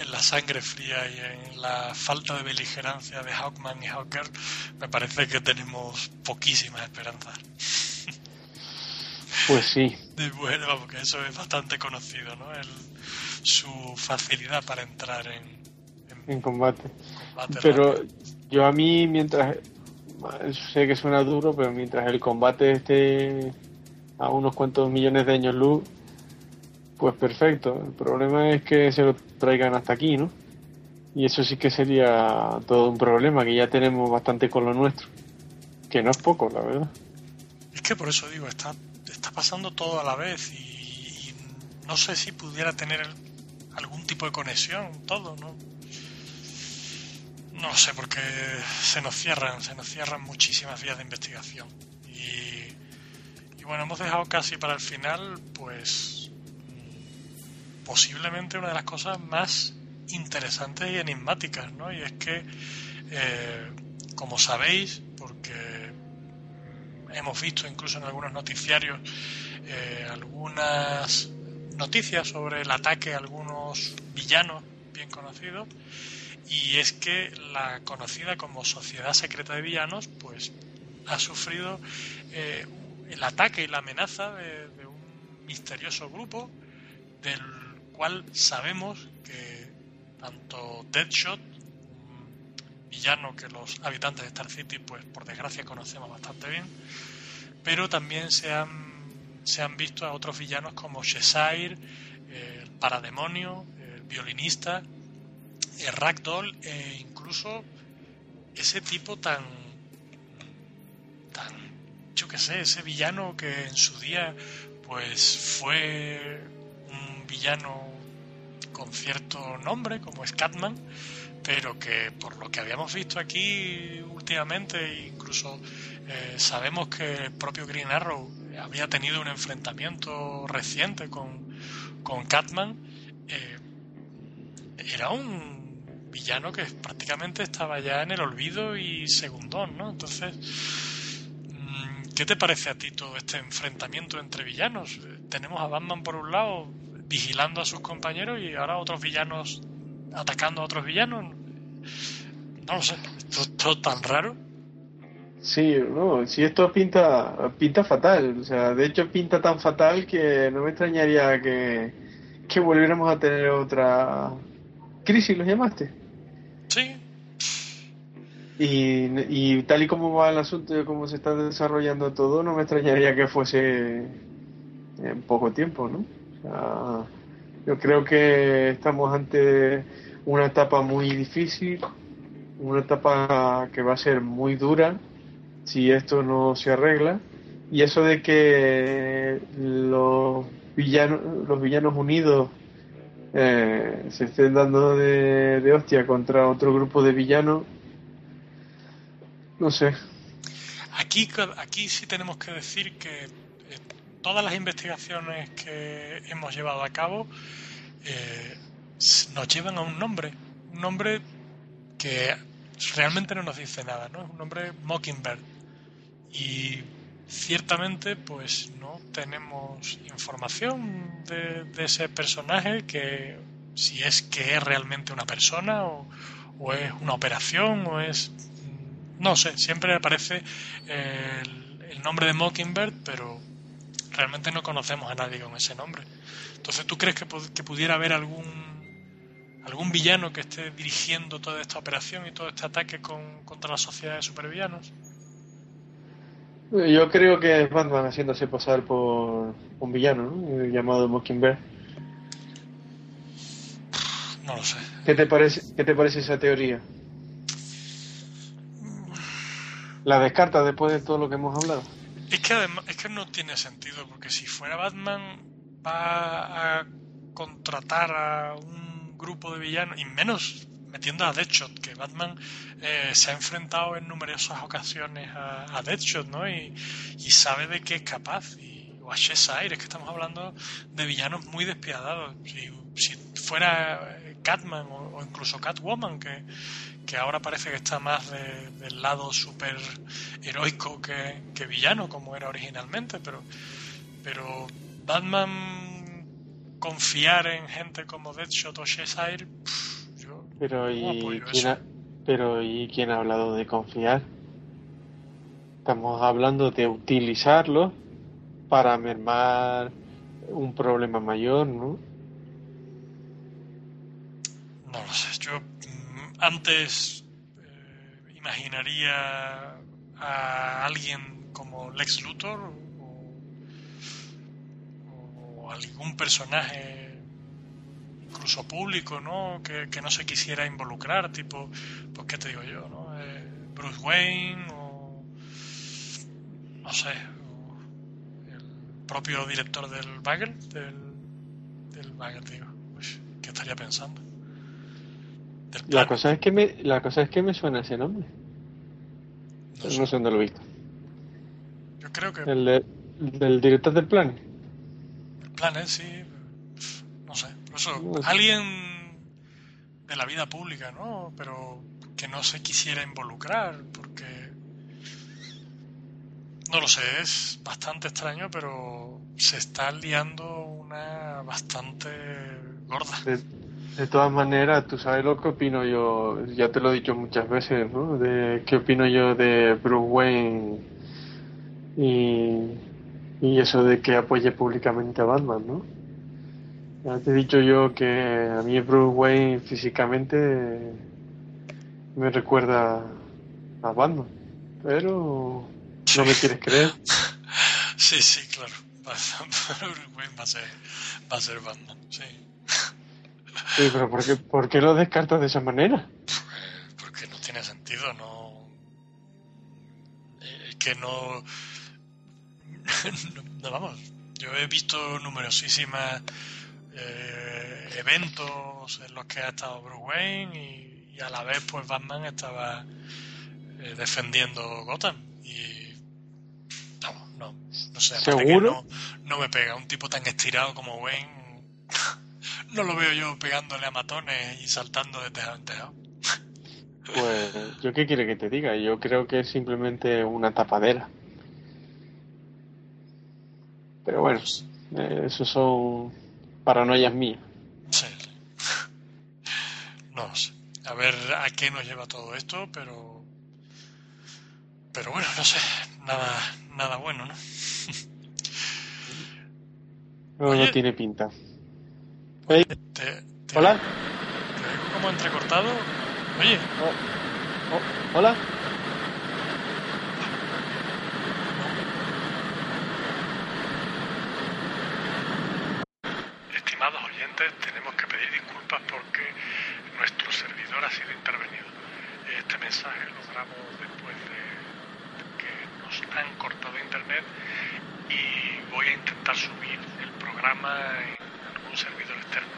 S1: en la sangre fría y en la falta de beligerancia de Hawkman y Hawker, me parece que tenemos poquísimas esperanzas. [laughs]
S2: Pues sí.
S1: Bueno, porque eso es bastante conocido, ¿no? su facilidad para entrar en,
S2: en, combate. Pero yo a mí, mientras. Sé que suena duro, pero mientras el combate esté a unos cuantos millones de años luz, pues perfecto. El problema es que se lo traigan hasta aquí, ¿no? Y eso sí que sería todo un problema, que ya tenemos bastante con lo nuestro. Que no es poco, la verdad.
S1: Es que por eso digo, está está pasando todo a la vez y, no sé si pudiera tener algún tipo de conexión todo, ¿no? No sé, porque se nos cierran, se nos cierran muchísimas vías de investigación. Y, y bueno, hemos dejado casi para el final, pues, posiblemente una de las cosas más interesantes y enigmáticas, ¿no? Y es que, eh, como sabéis, porque hemos visto incluso en algunos noticiarios eh, algunas noticias sobre el ataque a algunos villanos bien conocidos y es que la conocida como Sociedad Secreta de Villanos pues ha sufrido eh, el ataque y la amenaza de, un misterioso grupo del sabemos que tanto Deadshot villano que los habitantes de Star City, pues por desgracia conocemos bastante bien, pero también se han, se han visto a otros villanos como Cheshire, el Parademonio, el Violinista, el Ragdoll e incluso ese tipo tan, tan, yo qué sé, ese villano que en su día pues fue un villano con cierto nombre como Scatman pero que por lo que habíamos visto aquí últimamente, incluso eh, sabemos que el propio Green Arrow había tenido un enfrentamiento reciente con, con Catman, eh, era un villano que prácticamente estaba ya en el olvido y segundón, ¿no? Entonces, mm, ¿qué te parece a ti todo este enfrentamiento entre villanos? Tenemos a Batman por un lado vigilando a sus compañeros y ahora otros villanos atacando a otros villanos. No lo sé, esto es tan raro.
S2: Sí, no, si esto pinta, pinta fatal, o sea, de hecho pinta tan fatal que no me extrañaría que, que volviéramos a tener otra crisis, ¿los llamaste?
S1: Sí.
S2: Y, y tal y como va el asunto de cómo se está desarrollando todo, no me extrañaría que fuese en poco tiempo, ¿no? Yo creo que estamos ante una etapa muy difícil, una etapa que va a ser muy dura si esto no se arregla. Y eso de que los villanos, los villanos unidos eh, se estén dando de, de hostia contra otro grupo de villanos, no sé.
S1: Aquí, aquí sí tenemos que decir que todas las investigaciones que hemos llevado a cabo eh, nos llevan a un nombre, un nombre que realmente no nos dice nada, ¿no? Es un nombre Mockingbird. Y ciertamente, pues no tenemos información de, ese personaje que si es que es realmente una persona o, o es una operación o es no sé, siempre aparece el, el, nombre de Mockingbird, pero realmente no conocemos a nadie con ese nombre. Entonces, ¿tú crees que, que pudiera haber algún algún villano que esté dirigiendo toda esta operación y todo este ataque con, contra la sociedad de supervillanos?
S2: Yo creo que es Batman haciéndose pasar por un villano, ¿no? llamado Mockingbird.
S1: No lo sé.
S2: ¿Qué te parece, qué te parece esa teoría? ¿La descarta después de todo lo que hemos hablado?
S1: Es que además, es que no tiene sentido, porque si fuera Batman va a contratar a un grupo de villanos, y menos metiendo a Deadshot, que Batman eh, se ha enfrentado en numerosas ocasiones a, Deadshot, ¿no? Y, y, sabe de qué es capaz. Y, o a Cheshire, es que estamos hablando de villanos muy despiadados. Si, si fuera Catman o, o, incluso Catwoman, que, que ahora parece que está más de, del lado super heroico que, que, villano, como era originalmente, pero, pero Batman confiar en gente como Deadshot o Cheshire, yo
S2: pero y quién ha, pero y quién ha hablado de confiar estamos hablando de utilizarlo para mermar un problema mayor no
S1: no lo sé antes eh, imaginaría a alguien como Lex Luthor o, algún personaje incluso público, ¿no? Que, que, no se quisiera involucrar, tipo, pues qué te digo yo, ¿no? Eh, Bruce Wayne o no sé, el propio director del Bagel, del, del Bagel, digo, ¿qué estaría pensando?
S2: La cosa es que me, la cosa es que me suena ese nombre. No, no sé dónde lo he visto.
S1: Yo creo que.
S2: El, de, del director del plan.
S1: El plan, ¿eh? sí. No sé. Por eso, no sé. alguien de la vida pública, ¿no? Pero que no se quisiera involucrar, porque. No lo sé, es bastante extraño, pero se está liando una bastante gorda.
S2: De, de todas maneras, tú sabes lo que opino yo, ya te lo he dicho muchas veces, ¿no? De qué opino yo de Bruce Wayne y, y eso de que apoye públicamente a Batman, ¿no? Ya te he dicho yo que a mí Bruce Wayne físicamente me recuerda a Batman, pero no me quieres creer. [laughs]
S1: Sí, sí, claro. [laughs] Bruce Wayne va a ser, va a ser Batman, sí.
S2: Sí, pero ¿por qué, ¿por qué lo descartas de esa manera?
S1: Porque no tiene sentido, no. Es que [laughs] no. no, vamos. Yo he visto numerosísimas eh, eventos en los que ha estado Bruce Wayne y, y a la vez, pues Batman estaba eh, defendiendo Gotham. Y. Vamos, no. No sé,
S2: ¿Seguro?
S1: No, no me pega. Un tipo tan estirado como Wayne [laughs] no lo veo yo pegándole a matones y saltando de tejado en tejado.
S2: Pues, ¿yo qué quiere que te diga? Yo creo que es simplemente una tapadera. Pero bueno, eh, eso son paranoias mías.
S1: Sí. No sé. A ver a qué nos lleva todo esto, pero. Pero bueno, no sé. Nada, nada bueno, ¿no?
S2: No, Oye, no tiene pinta.
S1: Te, te,
S2: Hola.
S1: Te oigo como entrecortado. Oye.
S2: Oh, oh, hola.
S1: Estimados oyentes, tenemos que pedir disculpas porque nuestro servidor ha sido intervenido. Este mensaje lo grabo después de que nos han cortado internet y voy a intentar subir el programa en algún servidor externo.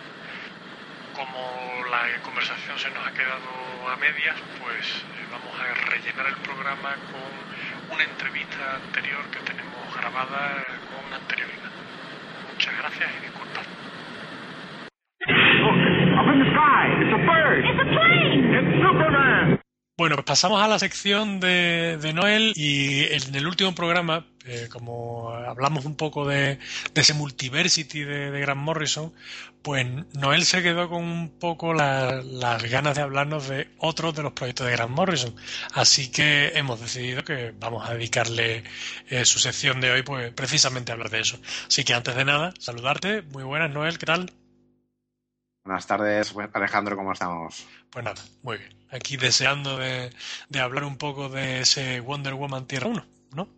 S1: Como la conversación se nos ha quedado a medias, pues eh, vamos a rellenar el programa con una entrevista anterior que tenemos grabada con anterioridad. Muchas gracias y disculpad.
S3: Look, up in the sky, it's a bird.
S4: It's a plane.
S3: It's Superman.
S1: Bueno, pues pasamos a la sección de, de Noel y en el último programa, eh, como hablamos un poco de, de ese multiversity de, de, Grant Morrison, pues Noel se quedó con un poco la, las ganas de hablarnos de otros de los proyectos de Grant Morrison. Así que hemos decidido que vamos a dedicarle eh, su sección de hoy, pues precisamente a hablar de eso. Así que antes de nada, saludarte. Muy buenas, Noel, ¿qué tal?
S3: Buenas tardes, Alejandro, ¿cómo estamos?
S1: Pues nada, muy bien. Aquí deseando de, de hablar un poco de ese Wonder Woman Tierra 1, ¿no?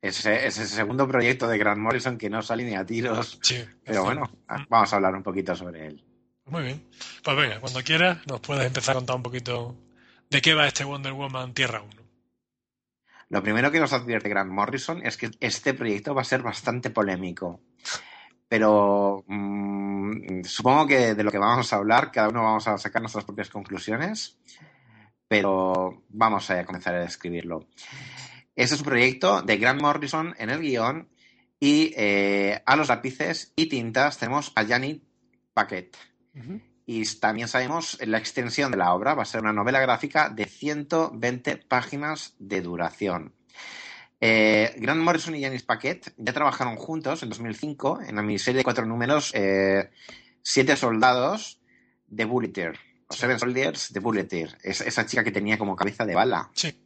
S3: Ese, ese segundo proyecto de Grant Morrison que no sale ni a tiros. Sí, pero bueno, vamos a hablar un poquito sobre él.
S1: Muy bien. Pues venga, cuando quieras nos puedes empezar a contar un poquito de qué va este Wonder Woman Tierra 1.
S3: Lo primero que nos advierte Grant Morrison es que este proyecto va a ser bastante polémico pero mmm, supongo que de lo que vamos a hablar, cada uno vamos a sacar nuestras propias conclusiones, pero vamos a comenzar a describirlo. Este es un proyecto de Grant Morrison en el guion y eh, a los lápices y tintas tenemos a Janet Paquet. Uh -huh. Y también sabemos la extensión de la obra, va a ser una novela gráfica de 120 páginas de duración. Eh, Grant Morrison y Janis Paquet ya trabajaron juntos en 2005 en la miniserie de cuatro números eh, Siete Soldados de Bulleteer, o Seven Soldiers de Bulleteer, es, esa chica que tenía como cabeza de bala.
S1: Sí.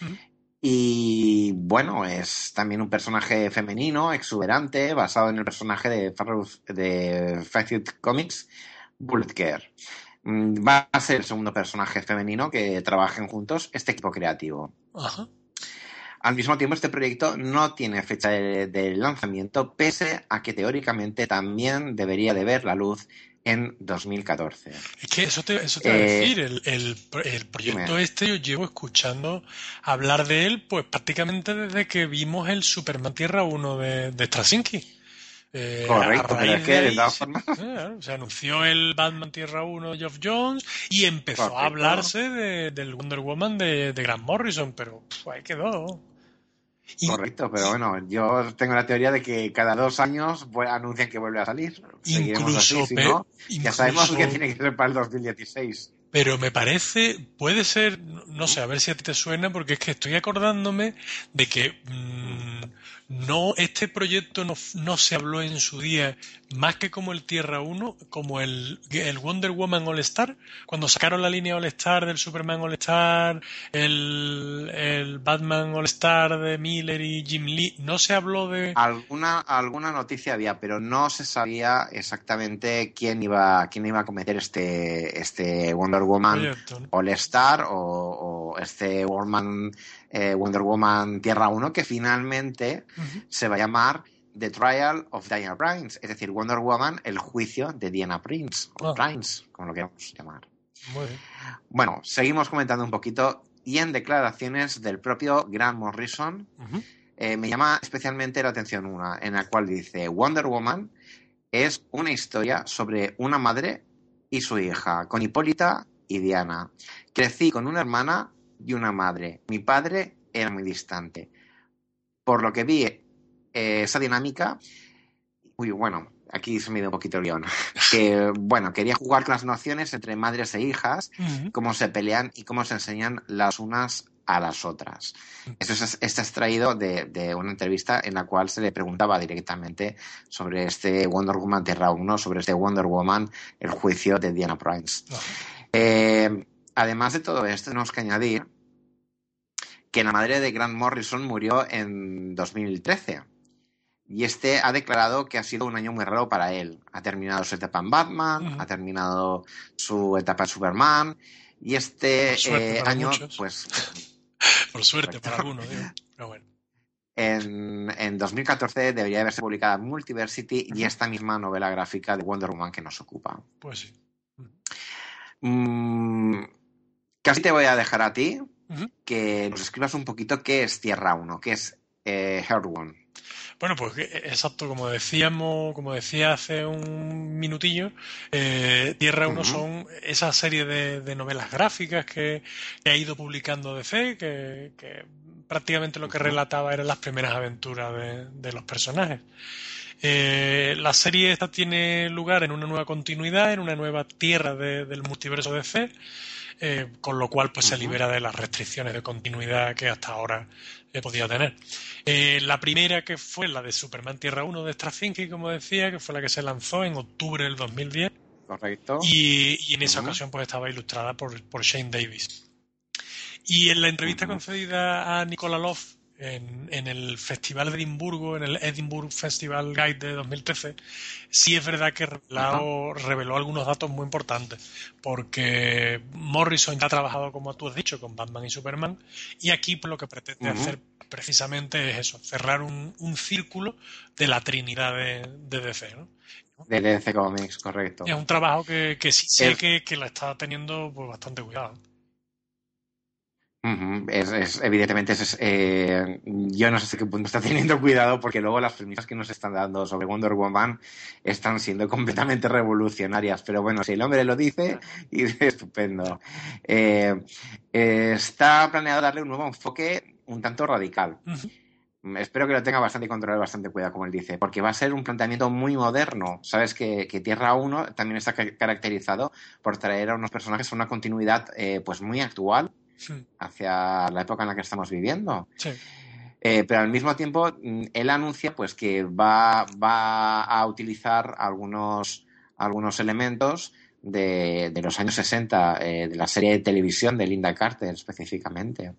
S3: Uh -huh. Y bueno, es también un personaje femenino, exuberante, basado en el personaje de, de Facet Comics, Bullet Care. Va a ser el segundo personaje femenino que trabajen juntos este equipo creativo.
S1: Ajá.
S3: Al mismo tiempo, este proyecto no tiene fecha de, de, lanzamiento, pese a que teóricamente también debería de ver la luz en 2014.
S1: Es que eso te, eso te eh, a decir, el, el, el proyecto dime. este yo llevo escuchando hablar de él pues prácticamente desde que vimos el Superman Tierra 1 de, de Straczynski.
S3: Eh, Correcto, pero es que de,
S1: de todas formas. [laughs] Se anunció el Batman Tierra 1 de Geoff Jones y empezó Correcto. a hablarse de, del Wonder Woman de, de Grant Morrison, pero pff, ahí quedó.
S3: Y... Correcto, pero bueno, yo tengo la teoría de que cada dos años anuncian que vuelve a salir.
S1: Incluso,
S3: así, si no, incluso, ya sabemos que tiene que ser para el 2016.
S1: Pero me parece, puede ser, no sé, a ver si a ti te suena, porque es que estoy acordándome de que mmm, no, este proyecto no, no, se habló en su día más que como el Tierra 1, como el, el Wonder Woman All Star, cuando sacaron la línea All Star del Superman All Star, el, el Batman All Star de Miller y Jim Lee, no se habló de...
S3: Alguna, alguna noticia había, pero no se sabía exactamente quién iba, quién iba a cometer este, este Wonder Woman proyecto, ¿no? All Star o, o este Woman eh, Wonder Woman Tierra 1, que finalmente uh -huh. se va a llamar The Trial of Diana Prince, es decir, Wonder Woman, el juicio de Diana Prince, o oh. Prince, como lo queramos llamar. Bueno, seguimos comentando un poquito y en declaraciones del propio Grant Morrison, uh -huh. eh, me llama especialmente la atención una, en la cual dice, Wonder Woman es una historia sobre una madre y su hija, con Hipólita y Diana. Crecí con una hermana y una madre. Mi padre era muy distante. Por lo que vi eh, esa dinámica, uy, bueno, aquí se me dio un poquito el guion. [laughs] Que, bueno, quería jugar con las nociones entre madres e hijas, uh -huh. cómo se pelean y cómo se enseñan las unas a las otras. Esto es, está extraído de, de, una entrevista en la cual se le preguntaba directamente sobre este Wonder Woman Tierra 1, sobre este Wonder Woman, el juicio de Diana Prince. Uh -huh. eh, además de todo esto, tenemos que añadir que la madre de Grant Morrison murió en 2013. Y este ha declarado que ha sido un año muy raro para él. Ha terminado su etapa en Batman, uh -huh. ha terminado su etapa en Superman. Y este eh, año, muchos. pues. [laughs]
S1: Por suerte para algunos. Pero bueno.
S3: En, en, 2014 debería haberse publicada Multiversity uh -huh. y esta misma novela gráfica de Wonder Woman que nos ocupa.
S1: Pues sí.
S3: Mm, casi te voy a dejar a ti uh -huh. que nos escribas un poquito qué es Tierra 1, qué es eh, Heart One.
S1: Bueno, pues exacto, como decíamos, como decía hace un minutillo, eh, Tierra 1 uh -huh. son esa serie de, de novelas gráficas que, que, ha ido publicando DC, que, que prácticamente lo que relataba eran las primeras aventuras de, de los personajes. Eh, la serie esta tiene lugar en una nueva continuidad, en una nueva tierra del multiverso DC, eh, con lo cual pues se libera de las restricciones de continuidad que hasta ahora he podido tener. Eh, la primera que fue la de Superman Tierra 1 de Straczynski, como decía, que fue la que se lanzó en octubre del 2010.
S3: Correcto.
S1: Y, en esa ocasión pues estaba ilustrada por, por Shane Davis. Y en la entrevista concedida a Nicola Love en, el Festival de Edimburgo, en el Edinburgh Festival Guide de 2013, sí es verdad que reveló, algunos datos muy importantes, porque Morrison ya ha trabajado, como tú has dicho, con Batman y Superman, y aquí lo que pretende hacer precisamente es eso, cerrar un, círculo de la trinidad de, DC. ¿no?
S3: De DC Comics, correcto.
S1: es un trabajo que, sí sé que, que la está teniendo pues, bastante cuidado
S3: es, evidentemente, es, eh, yo no sé hasta qué punto está teniendo [laughs] cuidado porque luego las premisas que nos están dando sobre Wonder Woman están siendo [laughs] completamente revolucionarias. Pero bueno, si el hombre lo dice, y [laughs] estupendo. Eh, está planeado darle un nuevo enfoque un tanto radical. Espero que lo tenga bastante controlado, bastante cuidado, como él dice, porque va a ser un planteamiento muy moderno. Sabes que, Tierra 1 también está caracterizado por traer a unos personajes a una continuidad eh, pues muy actual hacia la época en la que estamos viviendo. Eh, pero al mismo tiempo, mm, él anuncia pues que va, va a utilizar algunos, algunos elementos de, los años 60 eh, de la serie de televisión de Linda Carter específicamente.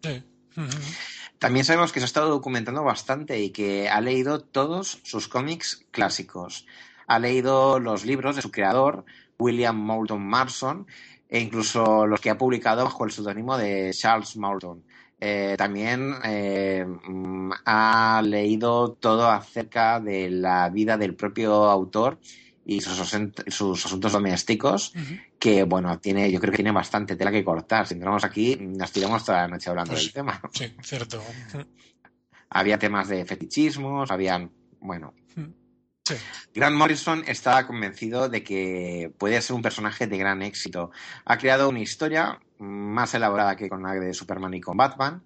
S3: También sabemos que se ha estado documentando bastante y que ha leído todos sus cómics clásicos. Ha leído los libros de su creador, William Moulton Marson, e incluso los que ha publicado bajo el seudónimo de Charles Moulton. Eh, también eh, mm, ha leído todo acerca de la vida del propio autor y sus, asuntos domésticos, que bueno, tiene, yo creo que tiene bastante tela que cortar. Si entramos aquí, nos tiramos toda la noche hablando pues del tema.
S1: Sí, cierto. [laughs]
S3: Había temas de fetichismos, habían, bueno, Grant Morrison está convencido de que puede ser un personaje de gran éxito. Ha creado una historia más elaborada que con la de Superman y con Batman,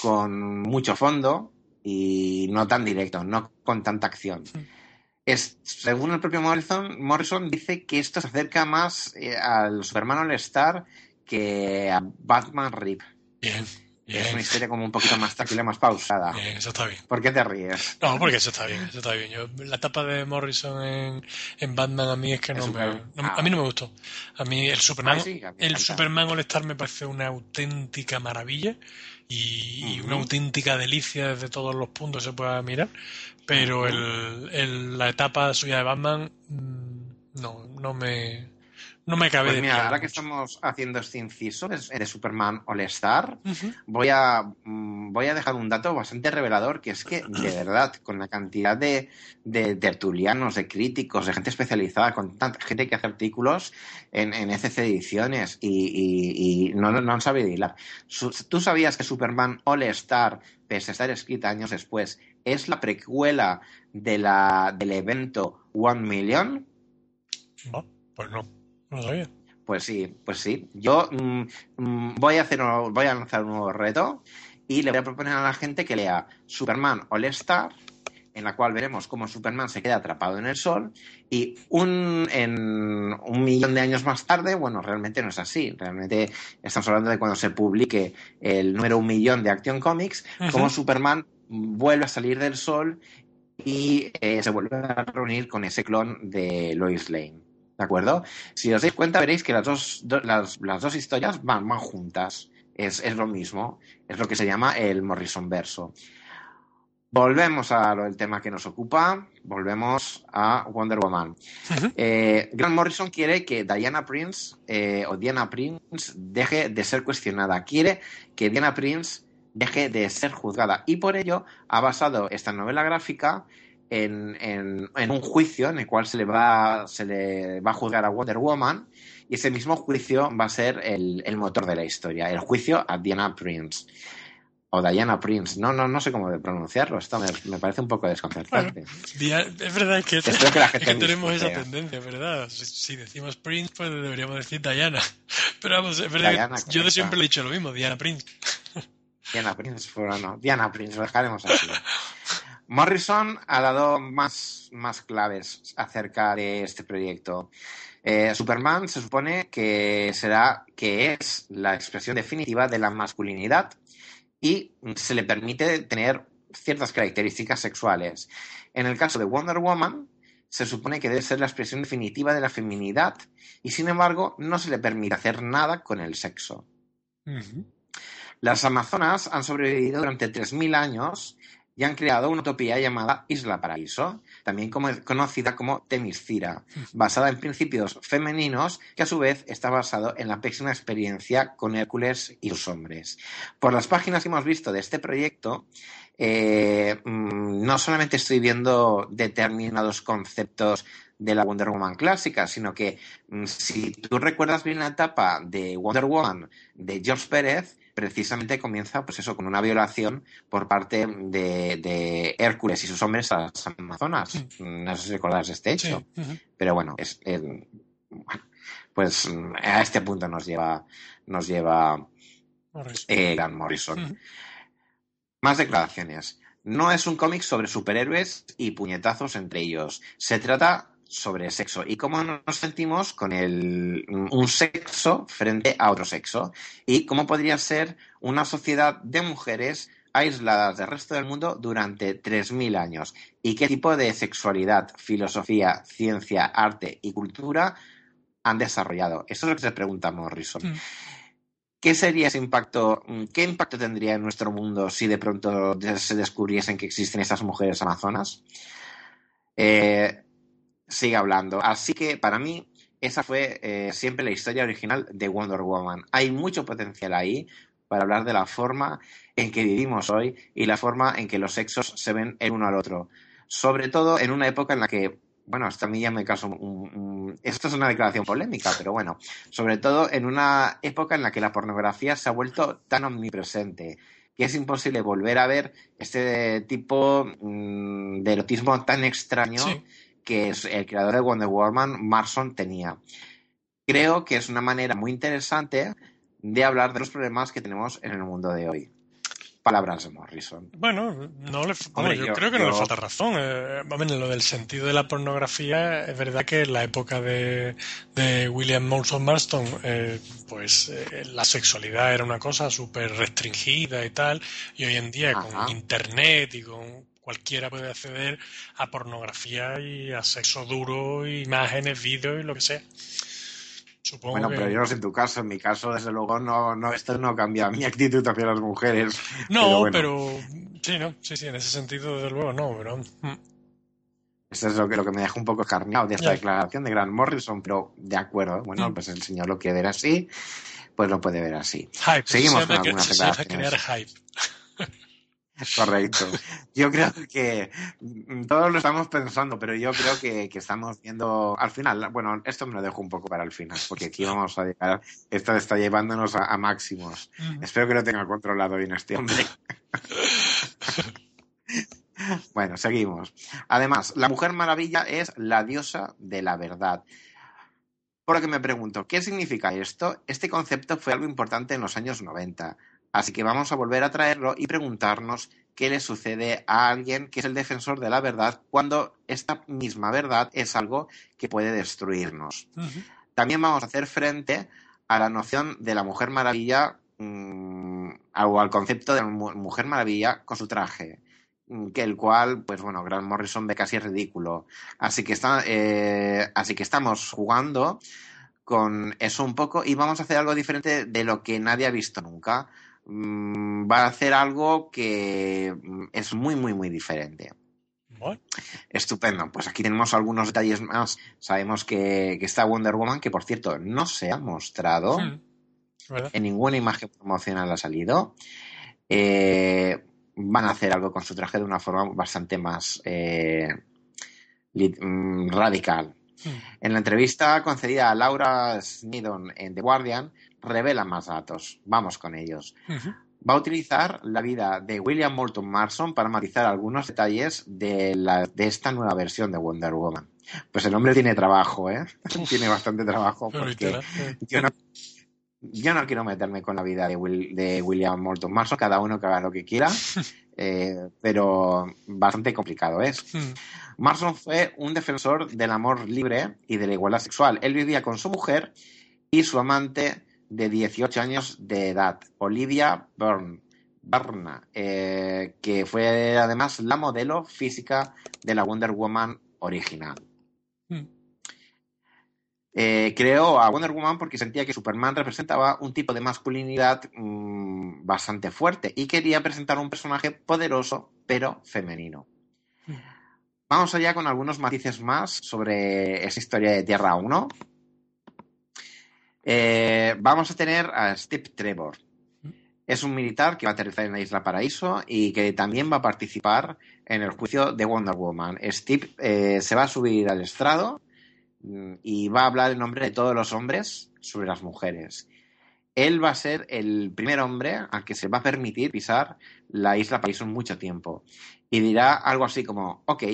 S3: con mucho fondo y no tan directo, no con tanta acción. Es, según el propio Morrison, Morrison dice que esto se acerca más eh, al Superman All Star que a Batman Rip.
S1: Bien.
S3: Es una historia como un poquito más tranquila, más pausada.
S1: eso está bien.
S3: ¿Por qué te ríes?
S1: No, porque eso está bien, eso está bien. Yo, la etapa de Morrison en, en Batman a mí es que no me, a mí no me gustó. A mí el Superman, el Superman All Star me parece una auténtica maravilla y, una auténtica delicia desde todos los puntos se pueda mirar. Pero el, la etapa suya de Batman mm, no, no me no me cabe
S3: pues mira, ahora que estamos haciendo este inciso de, Superman All Star, voy, a, mm, voy a dejar un dato bastante revelador, que es que, de verdad, con la cantidad de, tertulianos, de críticos, de gente especializada, con tanta gente que hace artículos en, en ECC Ediciones y, no, no, han sabido hilar. ¿Tú sabías que Superman All Star, pese a estar escrita años después, es la precuela de la, del evento One Million?
S1: No, pues no.
S3: Pues sí, pues sí. Yo mm, mm, voy a hacer voy a lanzar un nuevo reto y le voy a proponer a la gente que lea Superman All Star, en la cual veremos cómo Superman se queda atrapado en el sol y un, en un millón de años más tarde, bueno, realmente no es así. Realmente estamos hablando de cuando se publique el número un millón de Action Comics, cómo Superman vuelve a salir del sol y eh, se vuelve a reunir con ese clon de Lois Lane. ¿De acuerdo? Si os dais cuenta, veréis que las dos, las, dos historias van, van juntas. Es, lo mismo. Es lo que se llama el Morrison verso. Volvemos a lo del tema que nos ocupa. Volvemos a Wonder Woman. Eh, Grant Morrison quiere que Diana Prince eh, o Diana Prince deje de ser cuestionada. Quiere que Diana Prince deje de ser juzgada. Y por ello ha basado esta novela gráfica en, en, un juicio en el cual se le, va, se le va a juzgar a Wonder Woman y ese mismo juicio va a ser el, el motor de la historia, el juicio a Diana Prince. O Diana Prince, no, no, no sé cómo pronunciarlo, esto me, parece un poco desconcertante.
S1: es verdad que, tenemos esa tendencia, ¿verdad? Si, decimos Prince, pues deberíamos decir Diana. [laughs] Pero vamos, es verdad yo siempre le he dicho lo mismo, Diana Prince. [laughs]
S3: Diana Prince, bueno, no, Diana Prince, lo dejaremos así. Morrison ha dado más, más claves acerca de este proyecto. Eh, Superman se supone que será que es la expresión definitiva de la masculinidad y se le permite tener ciertas características sexuales. En el caso de Wonder Woman, se supone que debe ser la expresión definitiva de la feminidad y sin embargo no se le permite hacer nada con el sexo. Las Amazonas han sobrevivido durante 3.000 años y han creado una utopía llamada Isla Paraíso, también conocida como Temiscira, basada en principios femeninos que a su vez está basado en la pésima experiencia con Hércules y sus hombres. Por las páginas que hemos visto de este proyecto, eh, mm, no solamente estoy viendo determinados conceptos de la Wonder Woman clásica, sino que mm, si tú recuerdas bien la etapa de Wonder Woman de George Pérez, precisamente comienza pues eso con una violación por parte de, Hércules y sus hombres a las Amazonas. No sé si recordáis este hecho. Pero bueno, es, pues a este punto nos lleva nos lleva eh, Morrison. Más declaraciones. No es un cómic sobre superhéroes y puñetazos entre ellos. Se trata sobre sexo y cómo nos sentimos con el, un sexo frente a otro sexo y cómo podría ser una sociedad de mujeres aisladas del resto del mundo durante 3.000 años y qué tipo de sexualidad, filosofía, ciencia, arte y cultura han desarrollado. Eso es lo que se pregunta Morrison. Mm. ¿Qué sería ese impacto? ¿Qué impacto tendría en nuestro mundo si de pronto se descubriesen que existen esas mujeres amazonas? Eh, sigue hablando. Así que para mí esa fue eh, siempre la historia original de Wonder Woman. Hay mucho potencial ahí para hablar de la forma en que vivimos hoy y la forma en que los sexos se ven el uno al otro. Sobre todo en una época en la que, bueno, hasta a mí ya me caso. esto es una declaración polémica, pero bueno, sobre todo en una época en la que la pornografía se ha vuelto tan omnipresente que es imposible volver a ver este tipo mm, de erotismo tan extraño que es el creador de Wonder Woman, Marson, tenía. Creo que es una manera muy interesante de hablar de los problemas que tenemos en el mundo de hoy. Palabras de Morrison.
S1: Bueno, no le, yo, creo que no le falta razón. Eh, en lo del sentido de la pornografía, es verdad que en la época de, William Morrison Marston, eh, pues eh, la sexualidad era una cosa súper restringida y tal, y hoy en día con Internet y con cualquiera puede acceder a pornografía y a sexo duro, imágenes, vídeos y lo que sea.
S3: Supongo bueno, pero yo no sé en tu caso, en mi caso, desde luego, no, no, esto no cambia mi actitud hacia las mujeres.
S1: No, pero, sí, no, sí, sí, en ese sentido, desde luego, no, pero. Mm.
S3: Eso es lo que, lo que me deja un poco escarneado de esta declaración de Grant Morrison, pero de acuerdo, bueno, mm. pues el señor lo quiere ver así, pues lo puede ver así. Seguimos con algunas declaraciones. hype. Correcto. [laughs] Yo creo que todos lo estamos pensando, pero yo creo que, estamos viendo al final. Bueno, esto me lo dejo un poco para el final, porque aquí vamos a llegar. Esto está llevándonos a, máximos. Espero que lo tenga controlado bien este hombre. [laughs] bueno, seguimos. Además, la Mujer Maravilla es la diosa de la verdad. Por lo que me pregunto, ¿qué significa esto? Este concepto fue algo importante en los años 90 Así que vamos a volver a traerlo y preguntarnos qué le sucede a alguien que es el defensor de la verdad cuando esta misma verdad es algo que puede destruirnos. También vamos a hacer frente a la noción de la Mujer Maravilla mm, o al concepto de la Mujer Maravilla con su traje mm, que el cual, pues bueno, Grant Morrison ve casi ridículo. Así que, está, eh, así que estamos jugando con eso un poco y vamos a hacer algo diferente de lo que nadie ha visto nunca. Mm, va a hacer algo que mm, es muy, muy, muy diferente. Estupendo. Pues aquí tenemos algunos detalles más. Sabemos que, está Wonder Woman, que por cierto no se ha mostrado. En ninguna imagen promocional ha salido. Eh, van a hacer algo con su traje de una forma bastante más eh, mm, radical. Hmm. En la entrevista concedida a Laura Snedon en The Guardian, revela más datos. Vamos con ellos. Va a utilizar la vida de William Moulton Marston para matizar algunos detalles de, la, de esta nueva versión de Wonder Woman. Pues el hombre tiene trabajo, ¿eh? [laughs] tiene bastante trabajo. Porque yo no quiero meterme con la vida de, de William Morton Marston, cada uno que haga lo que quiera, [laughs] eh, pero bastante complicado es. Hmm. Marston fue un defensor del amor libre y de la igualdad sexual. Él vivía con su mujer y su amante de 18 años de edad, Olivia Byrne, eh, que fue además la modelo física de la Wonder Woman original. Eh, creó a Wonder Woman porque sentía que Superman representaba un tipo de masculinidad mm, bastante fuerte y quería presentar un personaje poderoso pero femenino. Hmm. Vamos allá con algunos matices más sobre esa historia de Tierra 1. Eh, vamos a tener a Steve Trevor. Hmm. Es un militar que va a aterrizar en la isla Paraíso y que también va a participar en el juicio de Wonder Woman. Steve eh, se va a subir al estrado y va a hablar en nombre de todos los hombres sobre las mujeres. Él va a ser el primer hombre al que se va a permitir pisar la isla Paraíso en mucho tiempo. Y dirá algo así como, ok,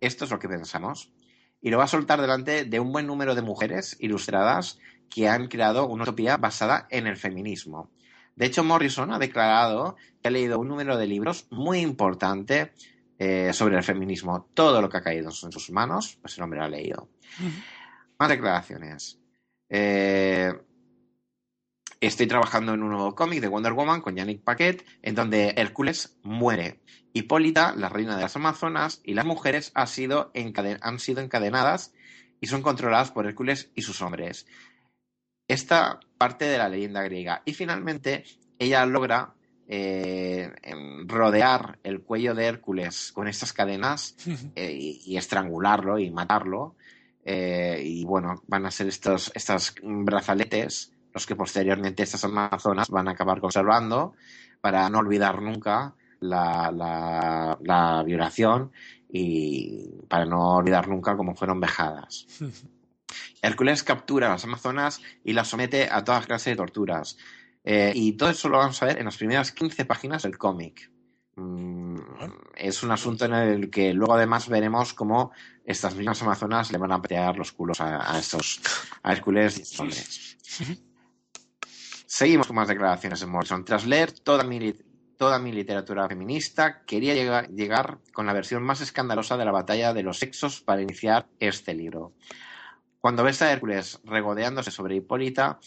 S3: esto es lo que pensamos. Y lo va a soltar delante de un buen número de mujeres ilustradas que han creado una utopía basada en el feminismo. De hecho, Morrison ha declarado que ha leído un número de libros muy importante eh, sobre el feminismo. Todo lo que ha caído en sus manos, pues el hombre lo ha leído. Más declaraciones. Eh, estoy trabajando en un nuevo cómic de Wonder Woman con Yannick Paquet, en donde Hércules muere. Hipólita, la reina de las Amazonas, y las mujeres han sido, han sido encadenadas y son controladas por Hércules y sus hombres. Esta parte de la leyenda griega. Y finalmente, ella logra eh, rodear el cuello de Hércules con estas cadenas [laughs] eh, y, estrangularlo y matarlo. Eh, y bueno, van a ser estos, estos brazaletes los que posteriormente estas amazonas van a acabar conservando para no olvidar nunca la, la, violación y para no olvidar nunca cómo fueron vejadas. [laughs] Hércules captura a las amazonas y las somete a todas clases de torturas. Eh, y todo eso lo vamos a ver en las primeras 15 páginas del cómic. Mm, es un asunto en el que luego además veremos cómo estas mismas amazonas le van a petear los culos a, estos a Hércules y estos hombres. Seguimos con más declaraciones de Morrison. Tras leer toda mi, toda mi literatura feminista, quería llegar, llegar con la versión más escandalosa de la batalla de los sexos para iniciar este libro. Cuando ves a Hércules regodeándose sobre Hipólita,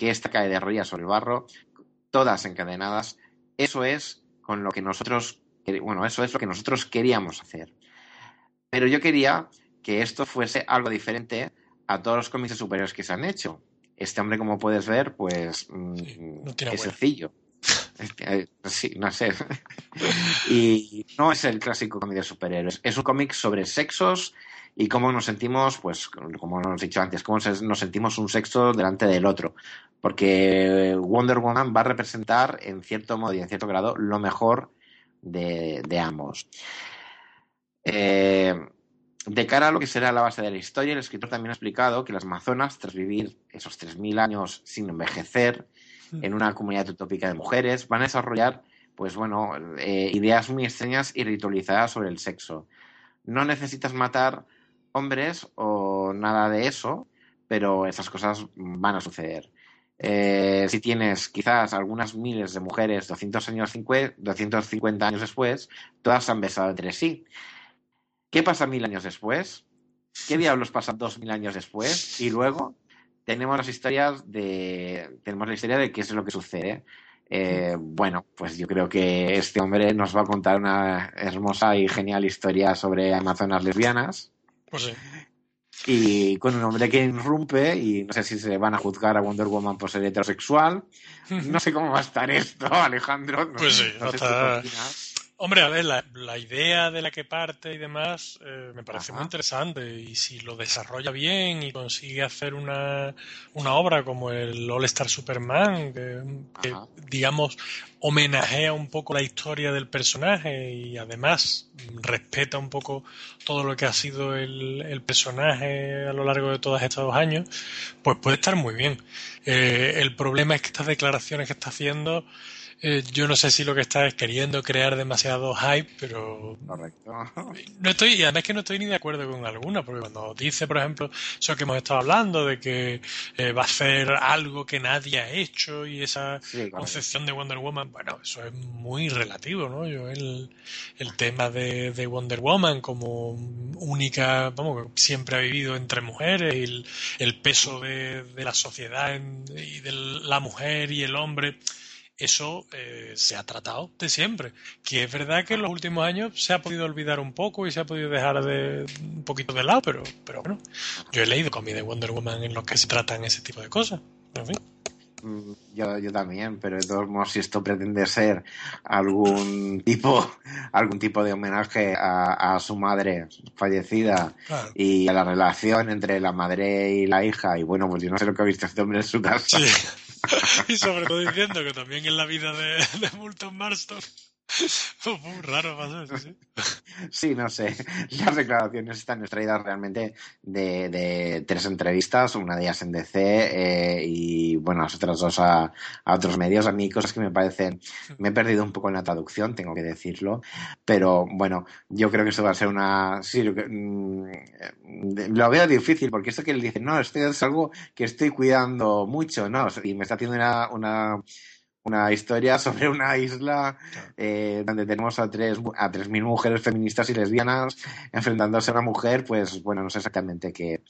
S3: que esta cae de rodillas sobre el barro, todas encadenadas. Eso es con lo que nosotros, bueno, eso es lo que nosotros queríamos hacer. Pero yo quería que esto fuese algo diferente a todos los cómics superiores que se han hecho. Este hombre, como puedes ver, pues mm, es sencillo. [laughs] Sí, no sé. [laughs] y no es el clásico cómic de superhéroes. Es un cómic sobre sexos y cómo nos sentimos, pues, como hemos dicho antes, cómo nos sentimos un sexo delante del otro. Porque Wonder Woman va a representar, en cierto modo y en cierto grado, lo mejor de, ambos. Eh, de cara a lo que será la base de la historia, el escritor también ha explicado que las Amazonas, tras vivir esos 3.000 años sin envejecer, hmm. en una comunidad utópica de mujeres, van a desarrollar, pues bueno, eh, ideas muy extrañas y ritualizadas sobre el sexo. No necesitas matar hombres o nada de eso, pero esas cosas van a suceder. Eh, si tienes quizás algunas miles de mujeres 200 años 250 años después, todas se han besado entre sí. ¿Qué pasa mil años después? ¿Qué diablos pasa dos mil años después? Y luego tenemos las historias de. Tenemos la historia de qué es lo que sucede. Eh, bueno, pues yo creo que este hombre nos va a contar una hermosa y genial historia sobre amazonas lesbianas.
S1: Pues sí.
S3: Y con un hombre que irrumpe, y no sé si se van a juzgar a Wonder Woman por ser heterosexual. [laughs] No sé cómo va a estar esto, Alejandro.
S1: pues sí, Hombre, a ver, la, idea de la que parte y demás eh, me parece muy interesante. Y si lo desarrolla bien y consigue hacer una, una obra como el All Star Superman, que, digamos homenajea un poco la historia del personaje y además respeta un poco todo lo que ha sido el, el personaje a lo largo de todos estos años, pues puede estar muy bien. Eh, el problema es que estas declaraciones que está haciendo eh, yo no sé si lo que está es queriendo crear demasiado hype, pero.
S3: Correcto.
S1: No estoy, y además que no estoy ni de acuerdo con alguna, porque cuando dice, por ejemplo, eso que hemos estado hablando, de que eh, va a hacer algo que nadie ha hecho y esa concepción de Wonder Woman, bueno, eso es muy relativo, ¿no? Yo, el, el tema de, de Wonder Woman como única, vamos, siempre ha vivido entre mujeres, y el, el peso de, de la sociedad y de la mujer y el hombre eso eh, se ha tratado de siempre. Que es verdad que en los últimos años se ha podido olvidar un poco y se ha podido dejar de un poquito de lado, pero, pero bueno, yo he leído cómics de Wonder Woman en los que se tratan ese tipo de cosas. En fin.
S3: Mm, yo, yo también, pero de todos modos, si esto pretende ser algún tipo, algún tipo de homenaje a, su madre fallecida y a la relación entre la madre y la hija, y bueno, pues yo no sé lo que ha visto este hombre en su casa. [laughs] [laughs]
S1: y sobre todo diciendo que también en la vida de, de Multon Marston [laughs] raro ¿sí?
S3: no sé. [laughs] Las declaraciones están extraídas realmente de, tres entrevistas, una de ellas en DC eh, y, bueno, las otras dos a, otros medios. A mí cosas que me parecen... Me he perdido un poco en la traducción, tengo que decirlo, pero bueno, yo creo que esto va a ser una... Sí, lo, mm, lo veo difícil porque esto que él dice, no, esto es algo que estoy cuidando mucho, ¿no? Y me está haciendo una historia [laughs] sobre una isla eh, donde tenemos a tres a tres mil mujeres feministas y lesbianas enfrentándose a una mujer pues bueno no sé exactamente qué,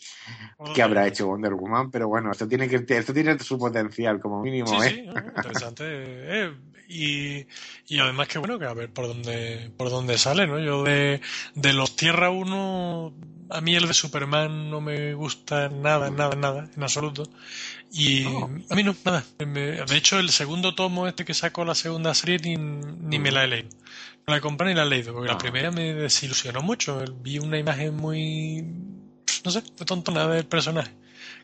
S3: qué habrá hecho Wonder Woman pero bueno esto tiene que esto tiene su potencial como mínimo
S1: ¿eh? interesante eh, y, y además que bueno que a ver por dónde por dónde sale no yo de, de los Tierra 1 a mí el de Superman no me gusta nada nada nada en absoluto y a mí no, nada. de hecho, el segundo tomo este que sacó la segunda serie ni, ni me la he leído. No la he comprado ni la he leído, porque la ah. primera me desilusionó mucho. Vi una imagen muy, no sé, muy tontona del personaje,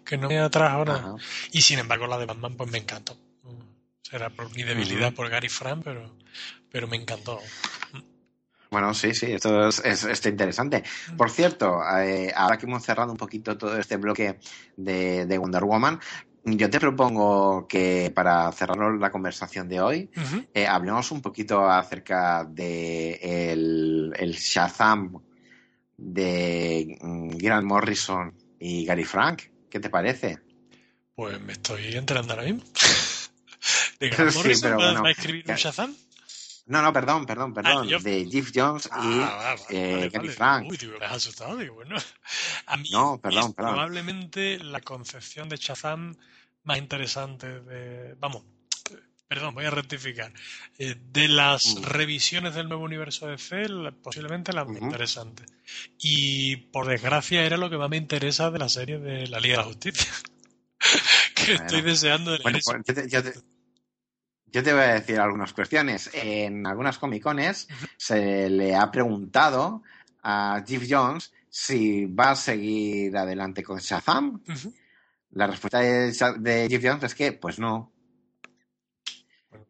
S1: que no me atrajo nada. Y sin embargo, la de Batman, pues me encantó. Será por mi debilidad por Gary Frank, pero, pero me encantó.
S3: Bueno, sí, sí, esto es, es, interesante. Por cierto, eh, ahora que hemos cerrado un poquito todo este bloque de, de Wonder Woman, yo te propongo que para cerrar la conversación de hoy, eh, hablemos un poquito acerca de el, Shazam de mm, Grant Morrison y Gary Frank. ¿Qué te parece?
S1: Pues me estoy enterando ahora mismo. [laughs] ¿De [laughs] Grant Morrison va a escribir un Shazam?
S3: No, no, perdón, perdón, ah, perdón. De Jeff Jones y ah, eh, Gary Frank.
S1: Uy, me has asustado, digo, bueno.
S3: A mí no, perdón, perdón.
S1: probablemente la concepción de Shazam más interesante de. Vamos, perdón, voy a rectificar. Eh, de las mm. revisiones del nuevo universo de C, posiblemente la más interesante. Y por desgracia era lo que más me interesa de la serie de la Liga de la Justicia. [laughs] que estoy deseando de
S3: bueno, pues, yo, te, voy a decir algunas cuestiones. En algunas comicones se le ha preguntado a Jeff Jones si va a seguir adelante con Shazam. La respuesta de, Jeff Jones es que, pues no.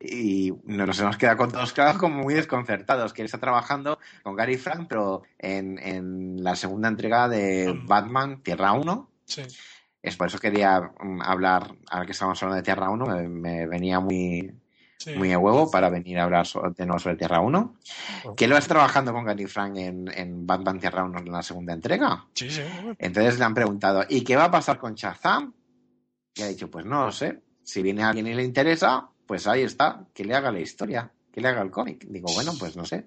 S3: Y nos hemos quedado con todos claros como muy desconcertados, que él está trabajando con Gary Frank, pero en, la segunda entrega de mm. Batman Tierra 1. Sí. Es por eso quería mm, hablar, ahora que estamos hablando de Tierra 1, me venía muy, muy a huevo para venir a hablar de nuevo sobre Tierra 1. Que lo está trabajando con Gary Frank en, en Batman Tierra 1 en la segunda entrega.
S1: Sí, sí.
S3: Entonces le han preguntado, ¿y qué va a pasar con Shazam? Y ha dicho, pues no lo sé. Si viene alguien y le interesa, pues ahí está, que le haga la historia, que le haga el cómic. Digo, bueno, pues no sé.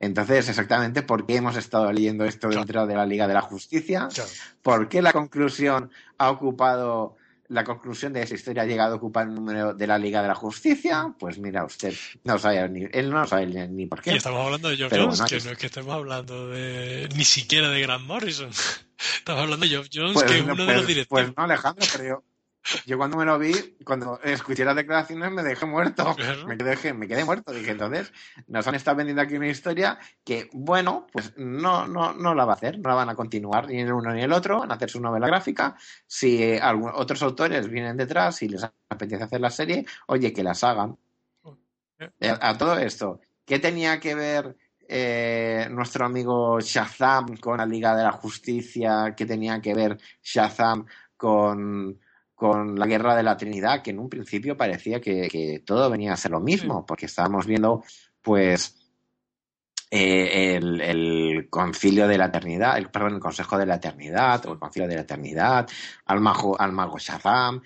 S3: Entonces, exactamente por qué hemos estado leyendo esto dentro de la Liga de la Justicia, por qué la conclusión ha ocupado la conclusión de esa historia ha llegado a ocupar el número de la Liga de la Justicia, pues mira usted, no sabe ni, él no sabe ni, por qué.
S1: Y estamos hablando de Geoff Jones, que no es que estemos hablando de ni siquiera de Grant Morrison. [laughs] Estamos hablando de Geoff Jones, pues que es uno de los pues, directores.
S3: Pues no, Alejandro, pero yo, yo cuando me lo vi, cuando escuché las declaraciones, me dejé muerto. Me, quedé, me quedé muerto. Dije, entonces, nos han estado vendiendo aquí una historia que, bueno, pues no, no, no la va a hacer. No la van a continuar ni el uno ni el otro. Van a hacer su novela gráfica. Si eh, otros autores vienen detrás y les apetece hacer la serie, oye, que las hagan. Eh, a, todo esto, ¿qué tenía que ver eh, nuestro amigo Shazam con la Liga de la Justicia? ¿Qué tenía que ver Shazam con con la guerra de la Trinidad, que en un principio parecía que, todo venía a ser lo mismo, porque estábamos viendo, pues, eh, el, concilio de la eternidad, el, perdón, el consejo de la eternidad, o el concilio de la eternidad, al mago, al mago Shazam,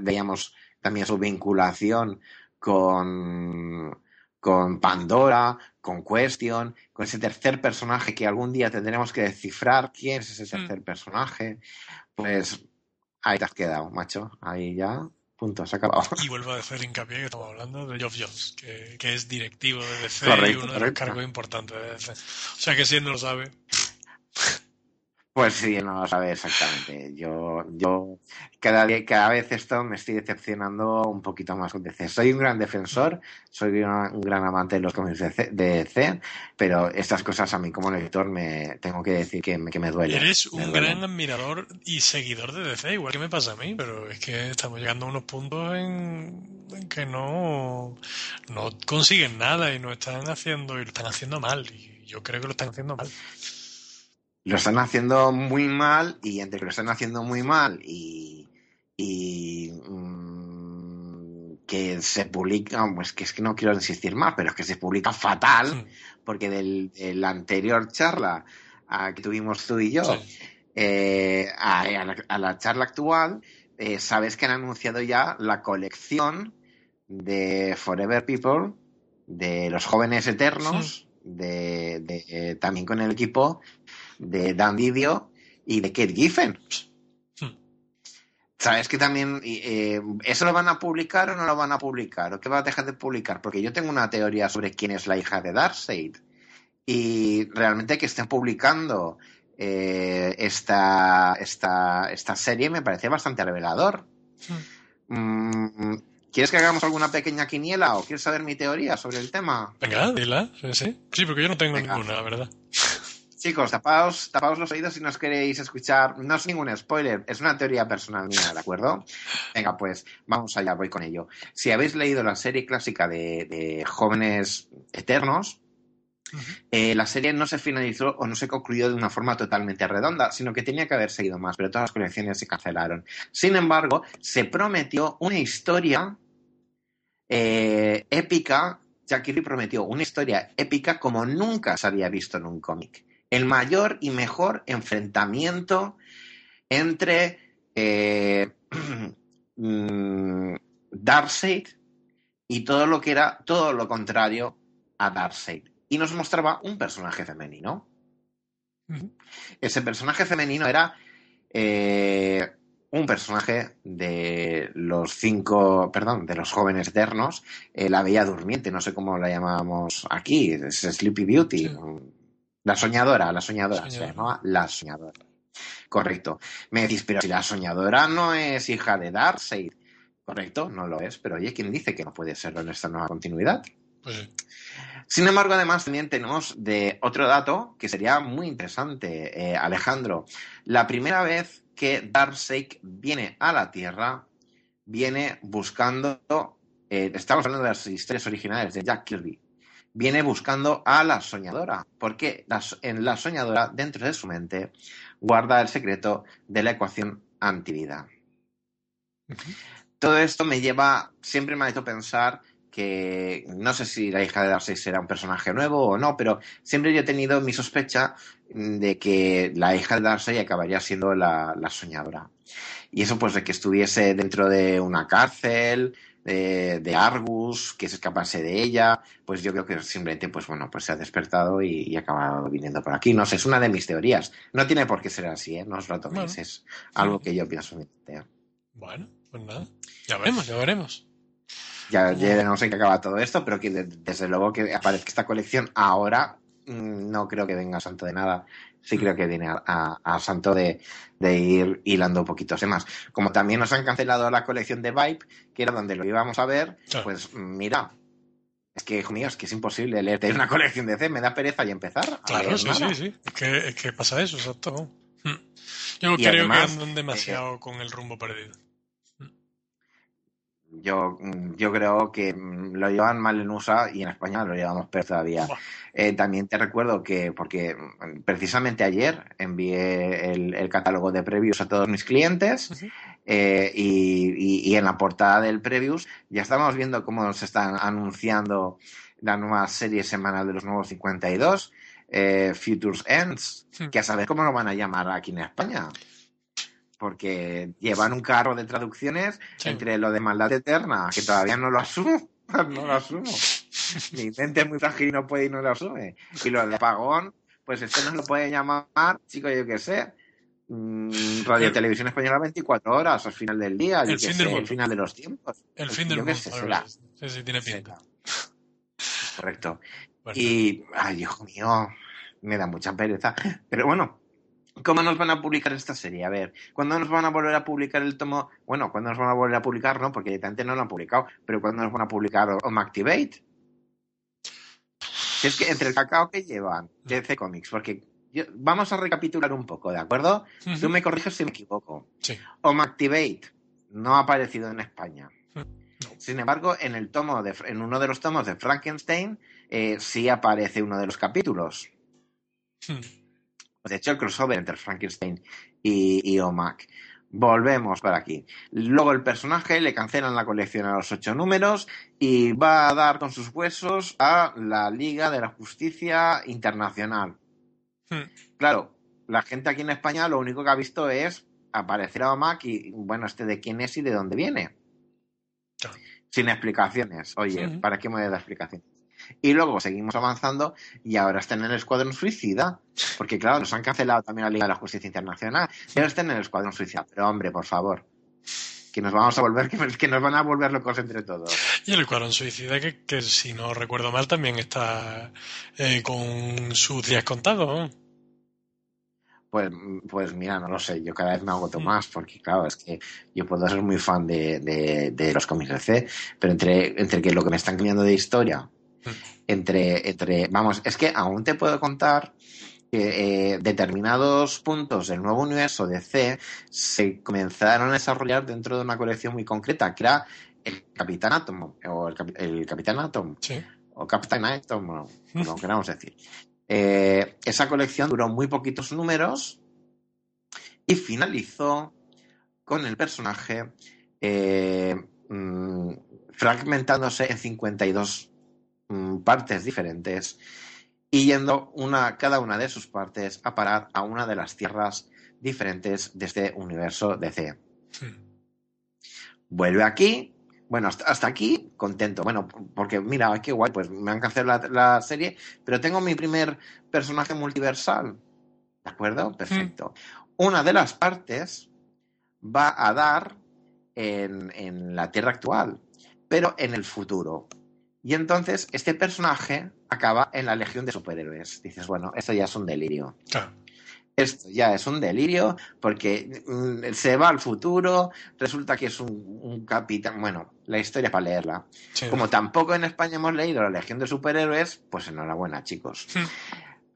S3: veíamos también su vinculación con, con Pandora, con Question, con ese tercer personaje que algún día tendremos que descifrar quién es ese tercer mm. personaje, pues ahí te has quedado, macho. Ahí ya, punto, se ha acabado. [laughs]
S1: Y vuelvo a hacer hincapié que estamos hablando de Geoff Jones, que, es directivo de DC y uno de los cargos importantes de DC. O sea que si él no lo sabe.
S3: Pues sí, no lo sabe exactamente. Yo, yo cada, día, cada vez esto me estoy decepcionando un poquito más con DC. Soy un gran defensor, soy un gran amante de los cómics de DC, pero estas cosas a mí como lector me tengo que decir que me, que me duele.
S1: Eres un gran admirador y seguidor de DC, igual que me pasa a mí, pero es que estamos llegando a unos puntos en, en que no, no consiguen nada y no están haciendo, y lo están haciendo mal. Y yo creo que lo están haciendo mal
S3: lo están haciendo muy mal y entre que lo están haciendo muy mal y, y mm, que se publica, pues que es que no quiero insistir más, pero es que se publica fatal, porque del, la anterior charla que tuvimos tú y yo, eh, a, la, charla actual, eh, sabes que han anunciado ya la colección de Forever People, de los jóvenes eternos, de, eh, también con el equipo de Dan Didio y de Kate Giffen. Hmm. ¿Sabes que también eh, eso lo van a publicar o no lo van a publicar? ¿O qué va a dejar de publicar? Porque yo tengo una teoría sobre quién es la hija de Darkseid. Y realmente que estén publicando eh, esta, esta, esta, serie me parece bastante revelador. Hmm. Mm, ¿Quieres que hagamos alguna pequeña quiniela o quieres saber mi teoría sobre el tema?
S1: Venga, dila, sí, sí. porque yo no tengo ninguna, la verdad.
S3: Chicos, tapaos, tapaos los oídos si nos queréis escuchar. No es ningún spoiler, es una teoría personal mía, ¿de acuerdo? Venga, pues vamos allá, voy con ello. Si habéis leído la serie clásica de, Jóvenes Eternos, eh, la serie no se finalizó o no se concluyó de una forma totalmente redonda, sino que tenía que haber seguido más, pero todas las colecciones se cancelaron. Sin embargo, se prometió una historia eh, épica. Jack Kirby prometió una historia épica como nunca se había visto en un cómic el mayor y mejor enfrentamiento entre eh, [clears throat] mm, Darkseid y todo lo que era todo lo contrario a Darkseid. Y nos mostraba un personaje femenino. Ese personaje femenino era eh, un personaje de los cinco, perdón, de los jóvenes eternos, eh, la Bella Durmiente, no sé cómo la llamábamos aquí, es Sleepy Beauty. La soñadora, la soñadora, se llamaba La soñadora. Correcto. Me decís, pero si la soñadora no es hija de Darkseid. Correcto, no lo es, pero oye, ¿quién dice que no puede serlo en esta nueva continuidad? Pues Sin embargo, además también tenemos de otro dato que sería muy interesante, eh, Alejandro. La primera vez que Darkseid viene a la Tierra, viene buscando, eh, estamos hablando de las historias originales de Jack Kirby, viene buscando a la soñadora, porque en la soñadora, dentro de su mente, guarda el secreto de la ecuación antivida. Todo esto me lleva, siempre me ha hecho pensar que no sé si la hija de Darcy será un personaje nuevo o no, pero siempre yo he tenido mi sospecha de que la hija de Darcy acabaría siendo la, la soñadora. Y eso pues de que estuviese dentro de una cárcel, de, Argus, que se escapase de ella, pues yo creo que simplemente, pues bueno, pues se ha despertado y, ha acabado viniendo por aquí. No sé, es una de mis teorías. No tiene por qué ser así, ¿eh? No os lo toméis, es algo que yo pienso en
S1: Bueno, pues nada, ya veremos, ya veremos.
S3: Ya, no sé en qué acaba todo esto, pero que desde luego que aparezca esta colección ahora, no creo que venga santo de nada sí creo que viene a, santo de, ir hilando poquitos más. Como también nos han cancelado la colección de Vibe, que era donde lo íbamos a ver, pues mira, es que, hijo mío, es que es imposible leerte una colección de C, me da pereza y empezar.
S1: claro, sí, sí, sí. Es que, pasa eso, exacto. Hmm. Yo creo que andan demasiado con el rumbo perdido.
S3: Yo, yo creo que lo llevan mal en USA y en España lo llevamos peor todavía. Eh, también te recuerdo que, porque precisamente ayer envié el, catálogo de previews a todos mis clientes, Eh, y, en la portada del Previous ya estamos viendo cómo se están anunciando la nueva serie semanal de los nuevos 52, eh, Futures Ends, que a saber cómo lo van a llamar aquí en España. Porque llevan un carro de traducciones entre lo de Maldad Eterna, que todavía no lo asumo, [laughs] no lo asumo. Mi mente es muy frágil y no puede y no lo asume. Y lo de apagón, pues esto no lo puede llamar, chico, yo qué sé Mm, [laughs] Radio Televisión Española 24 horas al final del día, el, fin del final de los tiempos.
S1: El, fin del mundo. Sí, sí, tiene pinta.
S3: Correcto. Y, ay, hijo mío, me da mucha pereza. Pero bueno, ¿cómo nos van a publicar esta serie? A ver, ¿cuándo nos van a volver a publicar el tomo? Bueno, ¿cuándo nos van a volver a publicar? No, porque directamente no lo han publicado, pero ¿cuándo nos van a publicar Home Activate? Es que entre el cacao que llevan, DC Comics, porque vamos a recapitular un poco, ¿de acuerdo? Tú me corriges si me equivoco.
S1: Sí.
S3: Activate no ha aparecido en España. Sin embargo, en el tomo de, en uno de los tomos de Frankenstein eh, sí aparece uno de los capítulos. De hecho, el crossover entre Frankenstein y, y OMAC. Volvemos para aquí. Luego el personaje le cancelan la colección a los ocho números y va a dar con sus huesos a la Liga de la Justicia Internacional. Hmm. Claro, la gente aquí en España lo único que ha visto es aparecer a Mac y, bueno, este de quién es y de dónde viene. Sin explicaciones. Oye, ¿para qué me voy a dar explicaciones? Y luego seguimos avanzando y ahora está en el Escuadrón Suicida. Porque, claro, nos han cancelado también la Liga de la Justicia Internacional. Y ahora está en el Escuadrón Suicida. Pero, hombre, por favor. Que nos vamos a volver, que, nos van a volver locos entre todos.
S1: Y el Escuadrón Suicida, que, si no recuerdo mal, también está eh, con sus días contados.
S3: Pues, pues mira, no lo sé, yo cada vez me agoto mm. más, porque claro, es que yo puedo ser muy fan de, de, los cómics de C, pero entre, entre que lo que me están cambiando de historia. Entre, entre, vamos, es que aún te puedo contar que eh, determinados puntos del nuevo universo de C se comenzaron a desarrollar dentro de una colección muy concreta, que era el Capitán Atom, o el, Capitán Atom, o Capitán Atom, como queramos decir. Eh, esa colección duró muy poquitos números y finalizó con el personaje eh, mm, fragmentándose en 52 mm, partes diferentes y yendo una, cada una de sus partes a parar a una de las tierras diferentes de este universo DC. Vuelve aquí bueno, hasta, aquí contento. Bueno, porque mira, qué guay, pues me han cancelado la, serie, pero tengo mi primer personaje multiversal. ¿De acuerdo? Perfecto. Una de las partes va a dar en, en la Tierra actual, pero en el futuro. Y entonces este personaje acaba en la Legión de Superhéroes. Dices, bueno, esto ya es un delirio. Esto ya es un delirio porque mm, se va al futuro, resulta que es un, capitán, bueno, la historia para leerla. Como tampoco en España hemos leído la Legión de Superhéroes, pues enhorabuena chicos.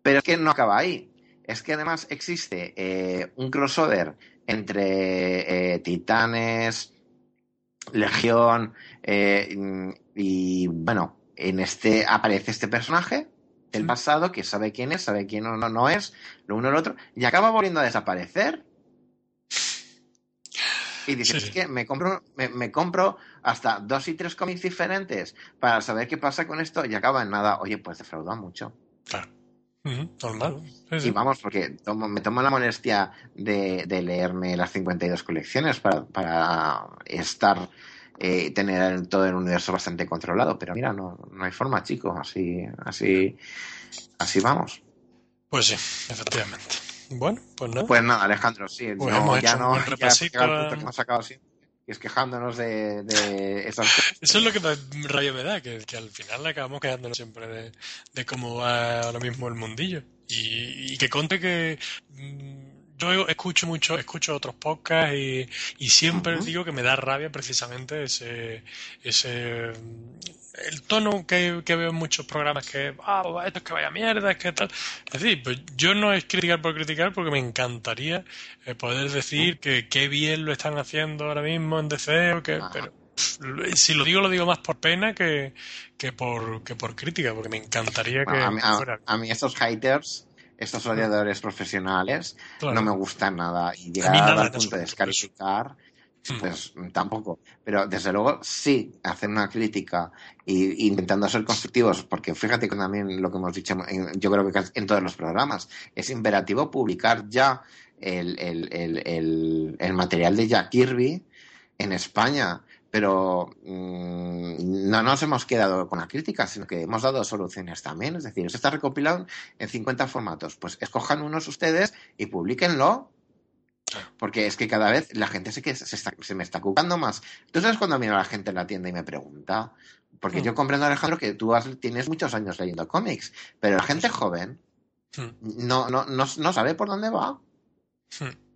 S3: Pero es que no acaba ahí. Es que además existe eh, un crossover entre eh, Titanes, Legión eh, y bueno, en este aparece este personaje el pasado que sabe quién es, sabe quién no, no, es, lo uno o lo otro, y acaba volviendo a desaparecer. Y dices, es que me compro, me, compro hasta dos y tres cómics diferentes para saber qué pasa con esto y acaba en nada. Oye, pues defrauda mucho.
S1: Claro. normal.
S3: y vamos, porque me tomo la molestia de, de, leerme las 52 colecciones para, para estar eh, tener todo el universo bastante controlado. Pero mira, no, no hay forma, chicos. Así, así, así vamos.
S1: Pues sí, efectivamente. Bueno, pues nada.
S3: Pues nada, Alejandro, sí. Pues no, ya no, ya el que hemos sacado así y es quejándonos de, de esas cosas.
S1: Eso es lo que rayo me da, que, que al final acabamos quedándonos siempre de, de, cómo va ahora mismo el mundillo. Y, y que conte que yo escucho mucho, escucho otros podcasts y, y siempre digo que me da rabia precisamente ese, ese el tono que, que, veo en muchos programas que ah, esto es que vaya mierda, es que tal. Es decir, pues yo no es criticar por criticar porque me encantaría eh, poder decir que qué bien lo están haciendo ahora mismo en DC o que, pero si lo digo lo digo más por pena que, que por que por crítica porque me encantaría que
S3: a mí, a mí estos haters estos odiadores profesionales no me gustan nada y llegar al punto de descalificar Hmm. Pues tampoco. Pero desde luego sí hacer una crítica e intentando ser constructivos, porque fíjate que también lo que hemos dicho, yo creo que en todos los programas, es imperativo publicar ya el, el, material de Jack Kirby en España. Pero mm, no nos hemos quedado con la crítica, sino que hemos dado soluciones también. Es decir, se está recopilado en 50 formatos. Pues escojan unos ustedes y publiquenlo porque es que cada vez la gente se, que se, me está ocupando más. ¿Tú sabes cuando miro a la gente en la tienda y me pregunta? Porque yo hmm. comprendo, Alejandro, que tú tienes muchos años leyendo cómics, pero la gente joven hmm. no, no, no, sabe por dónde va. Hmm.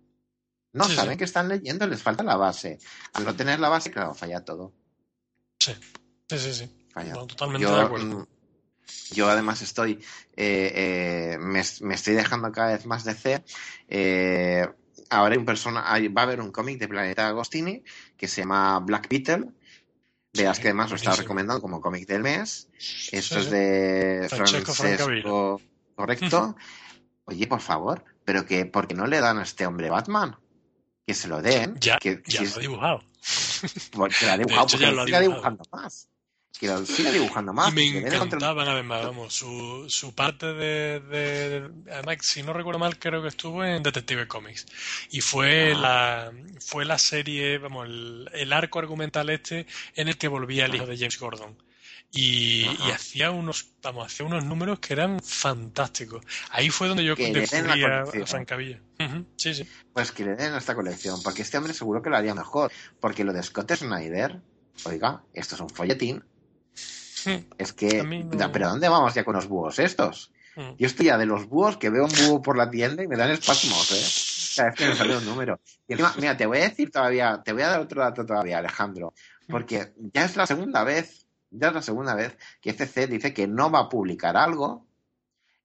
S3: No saben que están leyendo, les falta la base. Al no tener la base, claro, falla todo.
S1: Sí, sí, sí. sí. Falla. totalmente de acuerdo. Mm,
S3: yo además estoy, eh, eh, me, estoy dejando cada vez más de C. Eh, ahora un persona, va a haber un cómic de Planeta Agostini que se llama Black Beetle. Veas que además lo está recomendando como cómic del mes. Esto es de Francesco, correcto. Oye, por favor, pero que porque no le dan a este hombre Batman? Que se lo den.
S1: Ya,
S3: que,
S1: ya lo ha dibujado.
S3: Porque lo ha dibujado, porque lo siga dibujando más que lo siga dibujando más.
S1: Y me encantaban además, vamos, su, su parte de, de, Además, si no recuerdo mal, creo que estuvo en Detective Comics. Y fue, ah. la, fue la serie, vamos, el, arco argumental este en el que volvía el hijo de James Gordon. Y, hacía unos vamos hacía unos números que eran fantásticos ahí fue donde yo descubrí a, Frank Cavilla sí sí
S3: pues que le den esta colección porque este hombre seguro que lo haría mejor porque lo de Scott Snyder oiga esto es un folletín es que, ¿pero dónde vamos ya con los búhos estos? Mm. Yo estoy ya de los búhos que veo un búho por la tienda y me dan espasmos, ¿eh? [laughs] Cada vez que me sale un número. Y encima, mira, te voy a decir todavía, te voy a dar otro dato todavía, Alejandro, porque ya es la segunda vez, ya es la segunda vez que CC dice que no va a publicar algo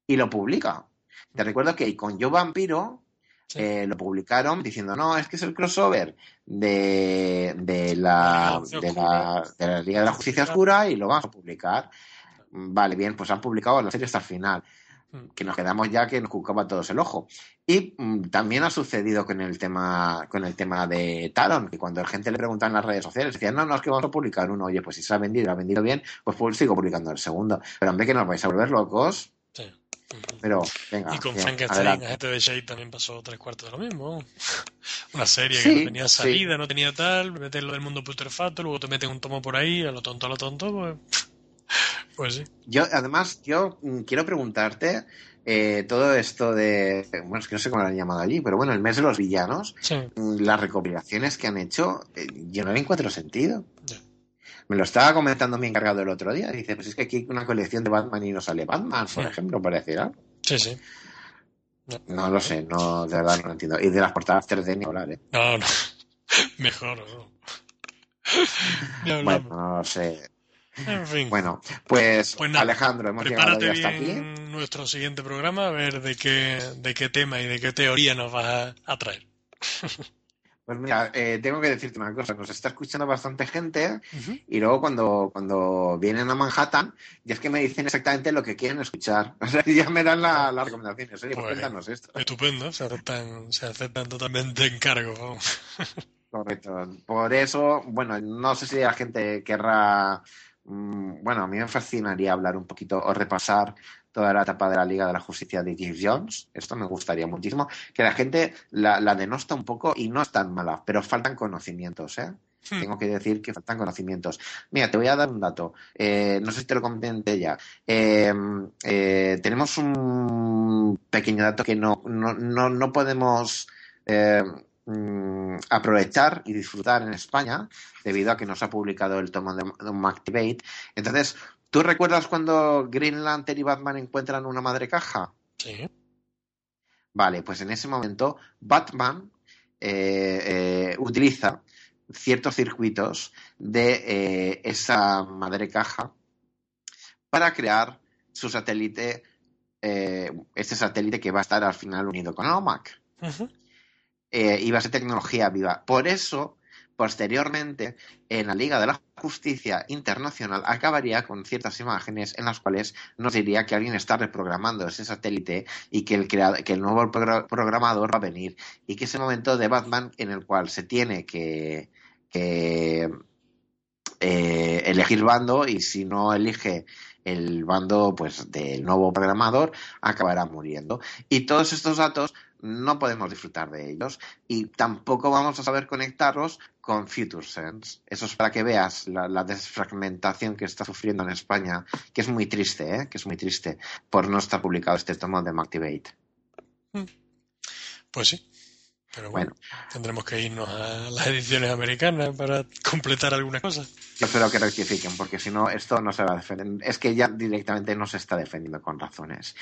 S3: y lo publica. Te recuerdo que con Yo Vampiro eh, lo publicaron diciendo, no, es que es el crossover de, de, la, de, la, de la Liga de la Justicia Oscura y lo vamos a publicar. Vale, bien, pues han publicado la serie hasta el final mm. Que nos quedamos ya que nos juzgaba todos el ojo. Y mm, también ha sucedido con el tema con el tema de Taron, que cuando la gente le preguntaba en las redes sociales, decían, no, no, es que vamos a publicar uno, oye, pues si se ha vendido lo ha vendido bien, pues, pues sigo publicando el segundo. Pero hombre, que nos vais a volver locos. Sí. Pero, venga.
S1: Y con Frankenstein, gente de Shade también pasó tres cuartos de lo mismo. [laughs] Una serie que no tenía salida, no tenía tal, metes lo del mundo putrefacto, luego te meten un tomo por ahí, a lo tonto, a lo tonto, pues. [laughs] Pues sí.
S3: Yo, además, yo mm, quiero preguntarte eh, todo esto de. Bueno, es que no sé cómo lo han llamado allí, pero bueno, el mes de los villanos, mm, las recopilaciones que han hecho, eh, yo no le encuentro sentido. Me lo estaba comentando mi encargado el otro día. Dice, pues es que aquí hay una colección de Batman y no sale Batman, por ejemplo, para decir algo.
S1: Sí, sí.
S3: No, lo sé, no, de verdad no lo entiendo. Y de las portadas 3D ni hablar, ¿eh?
S1: No, no. [laughs] Mejor, [laughs] ¿no?
S3: bueno, no lo sé. En fin. Bueno, pues, pues Alejandro, hemos llegado ya hasta aquí.
S1: nuestro siguiente programa a ver de qué, de qué tema y de qué teoría nos va a traer. [laughs]
S3: Pues mira, eh, tengo que decirte una cosa, nos está escuchando bastante gente y luego cuando, cuando vienen a Manhattan, y es que me dicen exactamente lo que quieren escuchar. [laughs] O sea, ya me dan las la recomendaciones. Oye, pues cuéntanos esto.
S1: Estupendo, se aceptan, se aceptan totalmente. [laughs]
S3: Correcto. Por eso, bueno, no sé si la gente querrá bueno, a mí me fascinaría hablar un poquito o repasar toda la etapa de la Liga de la Justicia de James Jones. Esto me gustaría muchísimo. Que la gente la, denosta un poco y no es tan mala, pero faltan conocimientos, ¿eh? Hmm. Tengo que decir que faltan conocimientos. Mira, te voy a dar un dato. Eh, no sé si te lo comenté ya. Eh, eh, tenemos un pequeño dato que no, no, no, podemos mm, aprovechar y disfrutar en España debido a que nos ha publicado el tomo de, de Activate. Entonces, ¿Tú recuerdas cuando Green Lantern y Batman encuentran una madre caja?
S1: Sí.
S3: Vale, pues en ese momento Batman eh, eh, utiliza ciertos circuitos de eh, esa madre caja para crear su satélite, este satélite que va a estar al final unido con OMAC. Y va a ser tecnología viva. Por eso Posteriormente, en la Liga de la Justicia Internacional acabaría con ciertas imágenes en las cuales nos diría que alguien está reprogramando ese satélite y que el, que el nuevo programador va a venir y que es el momento de Batman en el cual se tiene que, eh, elegir bando y si no elige el bando pues del nuevo programador acabará muriendo y todos estos datos no podemos disfrutar de ellos y tampoco vamos a saber conectarlos con FutureSense. Eso es para que veas la, desfragmentación que está sufriendo en España, que es muy triste, ¿eh? que es muy triste por no estar publicado este tomo de Mactivate.
S1: Hmm. Pues sí. Pero bueno, tendremos que irnos a las ediciones americanas para completar algunas cosas.
S3: Yo espero que rectifiquen, porque si no, esto no se va a defender. Es que ya directamente no se está defendiendo con razones.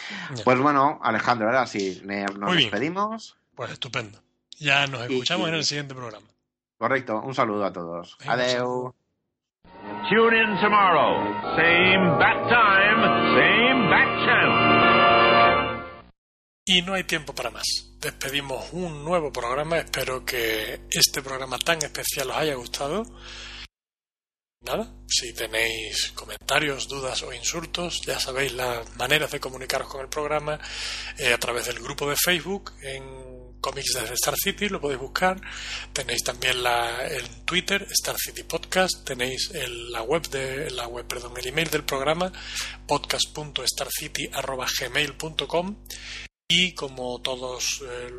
S3: Pues bueno, Alejandro, ahora sí, nos despedimos.
S1: Pues estupendo. Ya nos escuchamos en el siguiente programa.
S3: Correcto, un saludo a todos. Adiós.
S4: Tune in tomorrow. Same bat time, same bat channel.
S1: Y no hay tiempo para más despedimos un nuevo programa. Espero que este programa tan especial os haya gustado. Nada, si tenéis comentarios, dudas o insultos, ya sabéis las maneras de comunicaros con el programa eh, a través del grupo de Facebook en Comics de Star City, lo podéis buscar. Tenéis también la, el Twitter, Star City Podcast. Tenéis la web de la web, perdón, el email del programa podcast.starcity@gmail.com y como todas eh,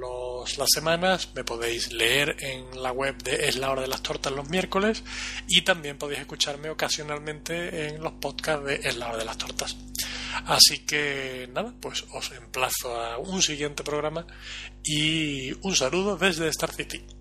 S1: las semanas me podéis leer en la web de Es la hora de las tortas los miércoles y también podéis escucharme ocasionalmente en los podcasts de Es la hora de las tortas. Así que nada, pues os emplazo a un siguiente programa y un saludo desde Star City.